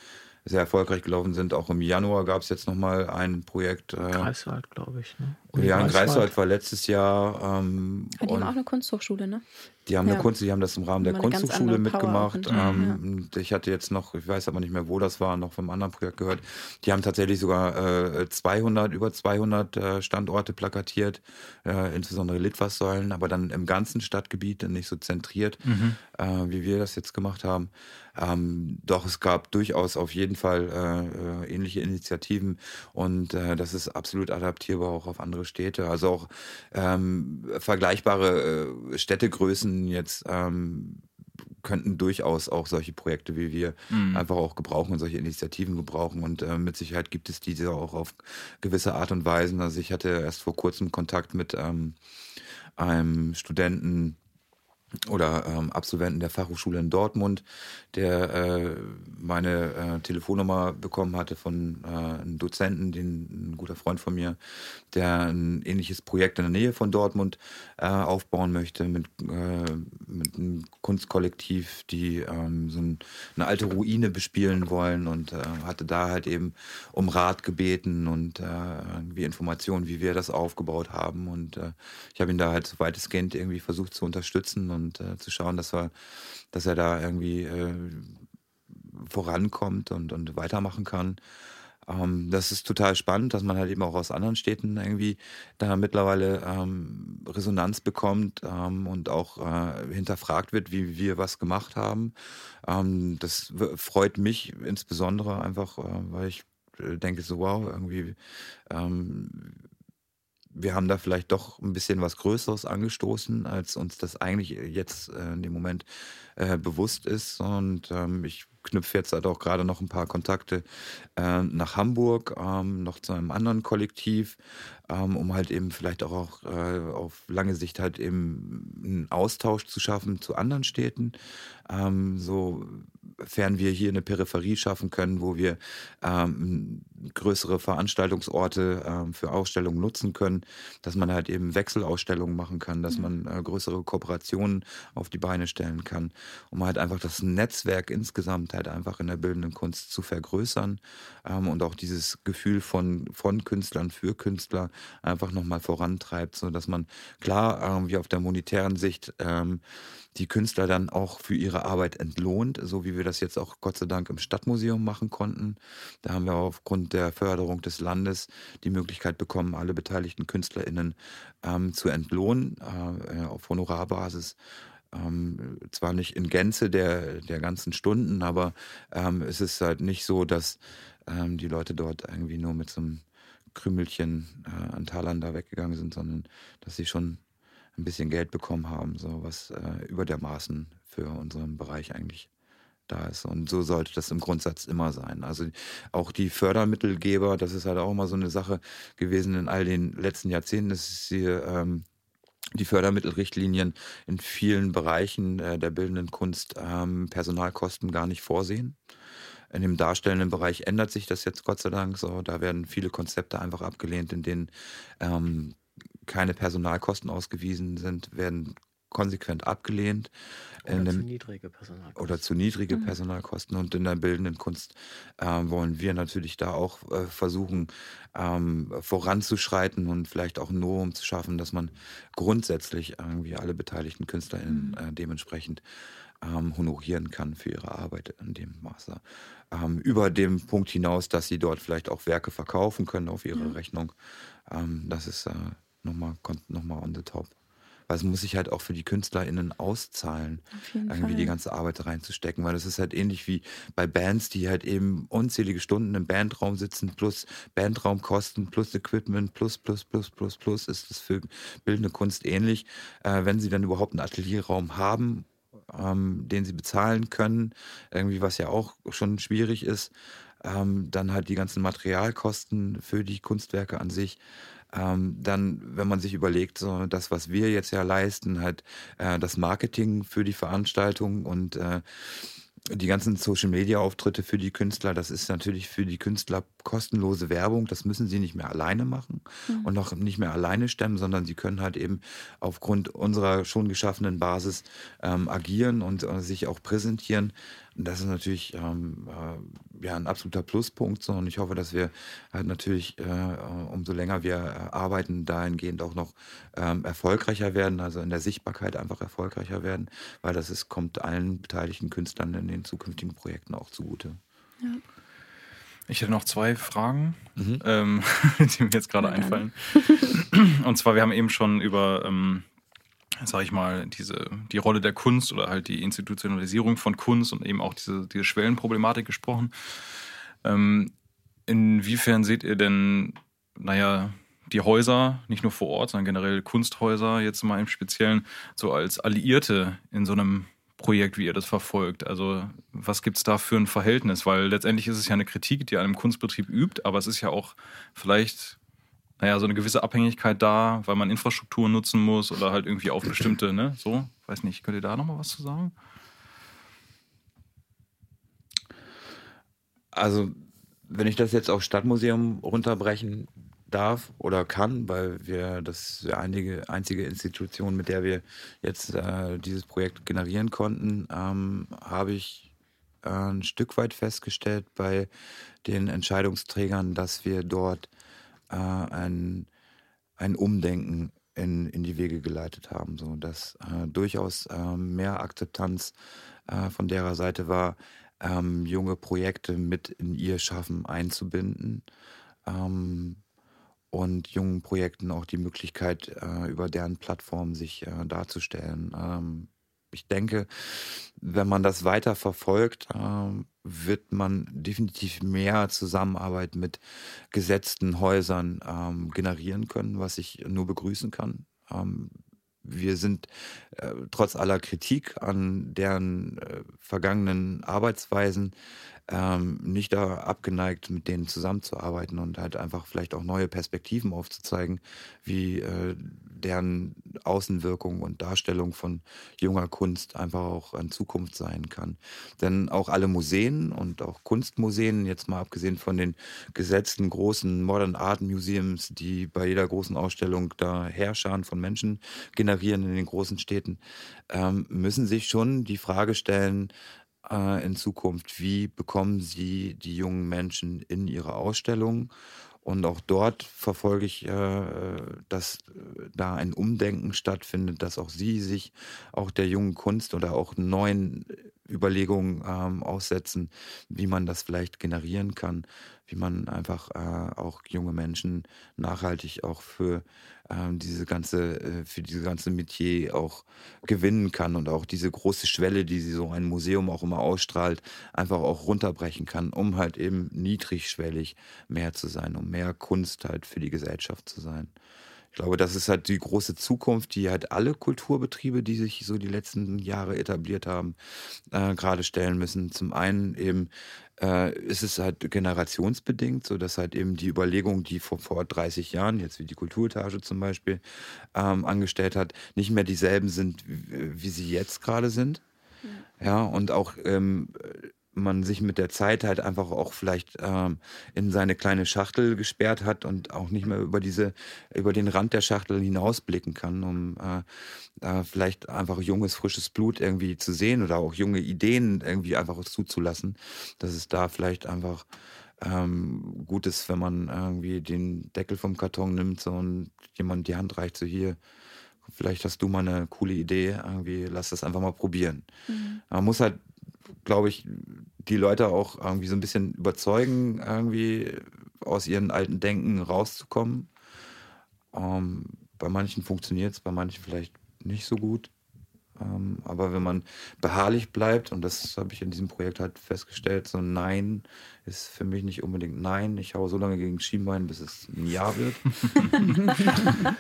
sehr erfolgreich gelaufen sind. Auch im Januar gab es jetzt nochmal ein Projekt. Äh, Greifswald, glaube ich. Ne? Ja, in Greifswald war letztes Jahr. Ähm, die haben auch eine Kunsthochschule, ne? Die haben ja. eine Kunst, die haben das im Rahmen der Kunsthochschule mitgemacht. Ähm, ja. Ich hatte jetzt noch, ich weiß aber nicht mehr, wo das war, noch vom anderen Projekt gehört. Die haben tatsächlich sogar äh, 200, über 200 äh, Standorte plakatiert, äh, insbesondere Litfaßsäulen, aber dann im ganzen Stadtgebiet, nicht so zentriert, mhm. Äh, wie wir das jetzt gemacht haben. Ähm, doch es gab durchaus auf jeden Fall äh, äh, ähnliche Initiativen und das ist absolut adaptierbar auch auf andere Städte. Also auch ähm, vergleichbare Städtegrößen jetzt ähm, könnten durchaus auch solche Projekte wie wir mhm. einfach auch gebrauchen und solche Initiativen gebrauchen. Und äh, mit Sicherheit gibt es diese auch auf gewisse Art und Weise. Also ich hatte erst vor kurzem Kontakt mit ähm, einem Studenten, oder ähm, Absolventen der Fachhochschule in Dortmund, der äh, meine äh, Telefonnummer bekommen hatte von äh, einem Dozenten, den, ein guter Freund von mir, der ein ähnliches Projekt in der Nähe von Dortmund äh, aufbauen möchte mit, äh, mit einem Kunstkollektiv, die ähm, so ein, eine alte Ruine bespielen wollen und äh, hatte da halt eben um Rat gebeten und wie Informationen, wie wir das aufgebaut haben und ich habe ihn da halt so weitestgehend irgendwie versucht zu unterstützen und äh, zu schauen, dass wir, dass er da irgendwie äh, vorankommt und, und weitermachen kann. Ähm, das ist total spannend, dass man halt eben auch aus anderen Städten irgendwie da mittlerweile ähm, Resonanz bekommt ähm, und auch äh, hinterfragt wird, wie wir was gemacht haben. Ähm, das freut mich insbesondere einfach, äh, weil ich äh, denke so, wow, irgendwie ähm, wir haben da vielleicht doch ein bisschen was Größeres angestoßen, als uns das eigentlich jetzt äh, in dem Moment äh, bewusst ist. Und ähm, ich knüpfe jetzt halt auch gerade noch ein paar Kontakte äh, nach Hamburg, ähm, noch zu einem anderen Kollektiv, ähm, um halt eben vielleicht auch, auch äh, auf lange Sicht halt eben einen Austausch zu schaffen zu anderen Städten. Ähm, so inwiefern wir hier eine Peripherie schaffen können, wo wir ähm, größere Veranstaltungsorte ähm, für Ausstellungen nutzen können, dass man halt eben Wechselausstellungen machen kann, dass mhm. man äh, größere Kooperationen auf die Beine stellen kann, um halt einfach das Netzwerk insgesamt halt einfach in der bildenden Kunst zu vergrößern ähm, und auch dieses Gefühl von, von Künstlern für Künstler einfach nochmal vorantreibt, so dass man klar irgendwie auf der monetären Sicht ähm, die Künstler dann auch für ihre Arbeit entlohnt, so wie wir das jetzt auch Gott sei Dank im Stadtmuseum machen konnten. Da haben wir aufgrund der Förderung des Landes die Möglichkeit bekommen, alle beteiligten KünstlerInnen ähm, zu entlohnen äh, auf Honorarbasis. Ähm, zwar nicht in Gänze der, der ganzen Stunden, aber ähm, es ist halt nicht so, dass ähm, die Leute dort irgendwie nur mit so einem Krümelchen äh, an Talern da weggegangen sind, sondern dass sie schon ein bisschen Geld bekommen haben, so was äh, über der Maßen für unseren Bereich eigentlich da ist. Und so sollte das im Grundsatz immer sein. Also auch die Fördermittelgeber, das ist halt auch immer so eine Sache gewesen in all den letzten Jahrzehnten, dass hier ähm, die Fördermittelrichtlinien in vielen Bereichen äh, der bildenden Kunst ähm, Personalkosten gar nicht vorsehen. In dem darstellenden Bereich ändert sich das jetzt Gott sei Dank so. Da werden viele Konzepte einfach abgelehnt, in denen ähm, keine Personalkosten ausgewiesen sind, werden konsequent abgelehnt. Oder zu niedrige Personalkosten. Oder zu niedrige mhm. Personalkosten. Und in der bildenden Kunst äh, wollen wir natürlich da auch äh, versuchen, ähm, voranzuschreiten und vielleicht auch ein Novum zu schaffen, dass man grundsätzlich irgendwie alle beteiligten KünstlerInnen mhm. äh, dementsprechend ähm, honorieren kann für ihre Arbeit in dem Maße. Ähm, über dem Punkt hinaus, dass sie dort vielleicht auch Werke verkaufen können auf ihre mhm. Rechnung. Ähm, das ist äh, nochmal, nochmal on the top. Weil es muss sich halt auch für die KünstlerInnen auszahlen, irgendwie Fall. die ganze Arbeit reinzustecken. Weil es ist halt ähnlich wie bei Bands, die halt eben unzählige Stunden im Bandraum sitzen, plus Bandraumkosten, plus Equipment, plus, plus, plus, plus, plus, ist das für bildende Kunst ähnlich. Äh, wenn sie dann überhaupt einen Atelierraum haben, ähm, den sie bezahlen können, irgendwie was ja auch schon schwierig ist, ähm, dann halt die ganzen Materialkosten für die Kunstwerke an sich ähm, dann, wenn man sich überlegt, so das, was wir jetzt ja leisten, halt äh, das Marketing für die Veranstaltung und äh, die ganzen Social Media Auftritte für die Künstler, das ist natürlich für die Künstler kostenlose Werbung. Das müssen sie nicht mehr alleine machen mhm. und auch nicht mehr alleine stemmen, sondern sie können halt eben aufgrund unserer schon geschaffenen Basis ähm, agieren und äh, sich auch präsentieren. Das ist natürlich ähm, äh, ja ein absoluter Pluspunkt. So. Und ich hoffe, dass wir halt natürlich, äh, umso länger wir äh, arbeiten, dahingehend auch noch ähm, erfolgreicher werden, also in der Sichtbarkeit einfach erfolgreicher werden, weil das ist, kommt allen beteiligten Künstlern in den zukünftigen Projekten auch zugute. Ja. Ich hätte noch zwei Fragen, mhm. ähm, die mir jetzt gerade einfallen. Und zwar, wir haben eben schon über ähm, sage ich mal, diese, die Rolle der Kunst oder halt die Institutionalisierung von Kunst und eben auch diese, diese Schwellenproblematik gesprochen. Ähm, inwiefern seht ihr denn, naja, die Häuser, nicht nur vor Ort, sondern generell Kunsthäuser jetzt mal im Speziellen, so als Alliierte in so einem Projekt, wie ihr das verfolgt? Also was gibt es da für ein Verhältnis? Weil letztendlich ist es ja eine Kritik, die einem Kunstbetrieb übt, aber es ist ja auch vielleicht naja, so eine gewisse Abhängigkeit da, weil man Infrastruktur nutzen muss oder halt irgendwie auf bestimmte, ne, so, weiß nicht, könnt ihr da nochmal was zu sagen? Also, wenn ich das jetzt auf Stadtmuseum runterbrechen darf oder kann, weil wir das einige, einzige Institution, mit der wir jetzt äh, dieses Projekt generieren konnten, ähm, habe ich äh, ein Stück weit festgestellt bei den Entscheidungsträgern, dass wir dort äh, ein, ein Umdenken in, in die Wege geleitet haben, so dass äh, durchaus äh, mehr Akzeptanz von derer Seite war, ähm, junge Projekte mit in ihr Schaffen einzubinden. Ähm, und jungen Projekten auch die Möglichkeit, äh, über deren Plattform sich äh, darzustellen. Ähm, ich denke, wenn man das weiter verfolgt, ähm, wird man definitiv mehr Zusammenarbeit mit gesetzten Häusern ähm, generieren können, was ich nur begrüßen kann. Ähm, wir sind äh, trotz aller Kritik an deren äh, vergangenen Arbeitsweisen ähm, nicht da abgeneigt, mit denen zusammenzuarbeiten und halt einfach vielleicht auch neue Perspektiven aufzuzeigen, wie äh, deren Außenwirkung und Darstellung von junger Kunst einfach auch in Zukunft sein kann. Denn auch alle Museen und auch Kunstmuseen, jetzt mal abgesehen von den gesetzten großen Modern Art Museums, die bei jeder großen Ausstellung da Herrscharen von Menschen generieren in den großen Städten, ähm, müssen sich schon die Frage stellen, äh, in Zukunft, wie bekommen sie die jungen Menschen in ihre Ausstellungen und auch dort verfolge ich, äh, dass da ein Umdenken stattfindet, dass auch sie sich auch der jungen Kunst oder auch neuen Überlegungen ähm, aussetzen, wie man das vielleicht generieren kann, wie man einfach äh, auch junge Menschen nachhaltig auch für ähm, diese ganze, äh, für diese ganze Metier auch gewinnen kann und auch diese große Schwelle, die sie so ein Museum auch immer ausstrahlt, einfach auch runterbrechen kann, um halt eben niedrigschwellig mehr zu sein, um mehr Kunst halt für die Gesellschaft zu sein. Ich glaube, das ist halt die große Zukunft, die halt alle Kulturbetriebe, die sich so die letzten Jahre etabliert haben, äh, gerade stellen müssen. Zum einen eben äh, ist es halt generationsbedingt, so dass halt eben die Überlegungen, die vor, vor 30 Jahren, jetzt wie die Kulturetage zum Beispiel, ähm, angestellt hat, nicht mehr dieselben sind, wie, wie sie jetzt gerade sind. Ja. ja, und auch ähm, man sich mit der Zeit halt einfach auch vielleicht ähm, in seine kleine Schachtel gesperrt hat und auch nicht mehr über diese, über den Rand der Schachtel hinausblicken kann, um äh, äh, vielleicht einfach junges, frisches Blut irgendwie zu sehen oder auch junge Ideen irgendwie einfach zuzulassen, dass es da vielleicht einfach ähm, gut ist, wenn man irgendwie den Deckel vom Karton nimmt so, und jemand die Hand reicht so hier, vielleicht hast du mal eine coole Idee, irgendwie lass das einfach mal probieren. Mhm. Man muss halt glaube ich, die Leute auch irgendwie so ein bisschen überzeugen, irgendwie aus ihren alten Denken rauszukommen. Ähm, bei manchen funktioniert es, bei manchen vielleicht nicht so gut. Ähm, aber wenn man beharrlich bleibt, und das habe ich in diesem Projekt halt festgestellt, so ein Nein ist für mich nicht unbedingt Nein. Ich haue so lange gegen Schienbein, bis es ein Ja wird.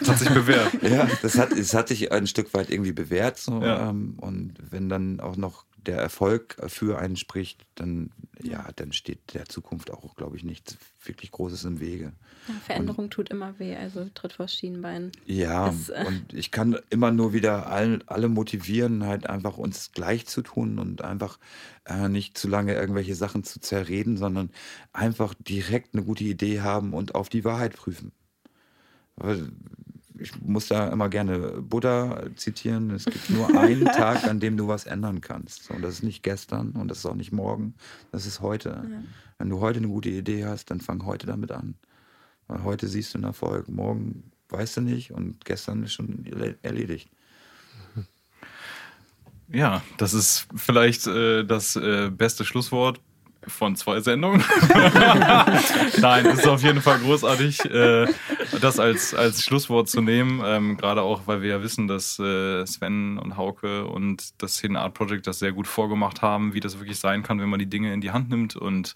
das hat sich bewährt. Ja, das hat, das hat sich ein Stück weit irgendwie bewährt. So, ja. ähm, und wenn dann auch noch der Erfolg für einen spricht, dann ja, dann steht der Zukunft auch, glaube ich, nichts wirklich Großes im Wege. Ja, Veränderung und, tut immer weh, also tritt vor Schienbein. Ja, das, äh und ich kann immer nur wieder all, alle motivieren, halt einfach uns gleich zu tun und einfach äh, nicht zu lange irgendwelche Sachen zu zerreden, sondern einfach direkt eine gute Idee haben und auf die Wahrheit prüfen. Weil ich muss da immer gerne Buddha zitieren. Es gibt nur einen Tag, an dem du was ändern kannst. Und das ist nicht gestern und das ist auch nicht morgen. Das ist heute. Ja. Wenn du heute eine gute Idee hast, dann fang heute damit an. Weil heute siehst du einen Erfolg. Morgen weißt du nicht und gestern ist schon erledigt. Ja, das ist vielleicht äh, das äh, beste Schlusswort von zwei Sendungen. Nein, es ist auf jeden Fall großartig, äh, das als, als Schlusswort zu nehmen. Ähm, gerade auch, weil wir ja wissen, dass äh, Sven und Hauke und das Hidden Art Project das sehr gut vorgemacht haben, wie das wirklich sein kann, wenn man die Dinge in die Hand nimmt. Und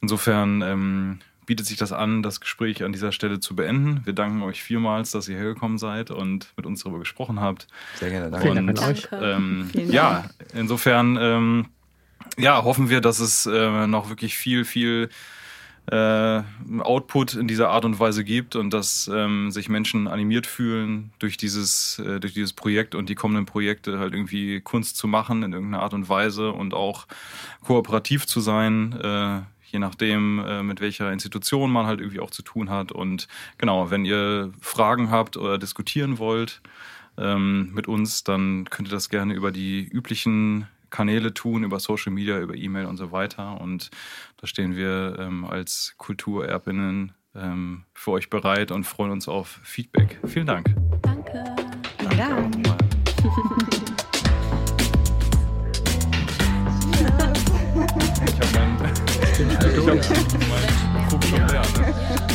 insofern ähm, bietet sich das an, das Gespräch an dieser Stelle zu beenden. Wir danken euch vielmals, dass ihr hergekommen seid und mit uns darüber gesprochen habt. Sehr gerne, danke. Und, Dank euch. Ähm, ja, insofern ähm, ja, hoffen wir, dass es äh, noch wirklich viel, viel äh, Output in dieser Art und Weise gibt und dass ähm, sich Menschen animiert fühlen, durch dieses, äh, durch dieses Projekt und die kommenden Projekte halt irgendwie Kunst zu machen in irgendeiner Art und Weise und auch kooperativ zu sein, äh, je nachdem, äh, mit welcher Institution man halt irgendwie auch zu tun hat. Und genau, wenn ihr Fragen habt oder diskutieren wollt ähm, mit uns, dann könnt ihr das gerne über die üblichen Kanäle tun, über Social Media, über E-Mail und so weiter. Und da stehen wir ähm, als Kulturerbinnen ähm, für euch bereit und freuen uns auf Feedback. Vielen Dank. Danke. Danke. Dank. Ich habe meinen, hab Krug schon leer. Ne?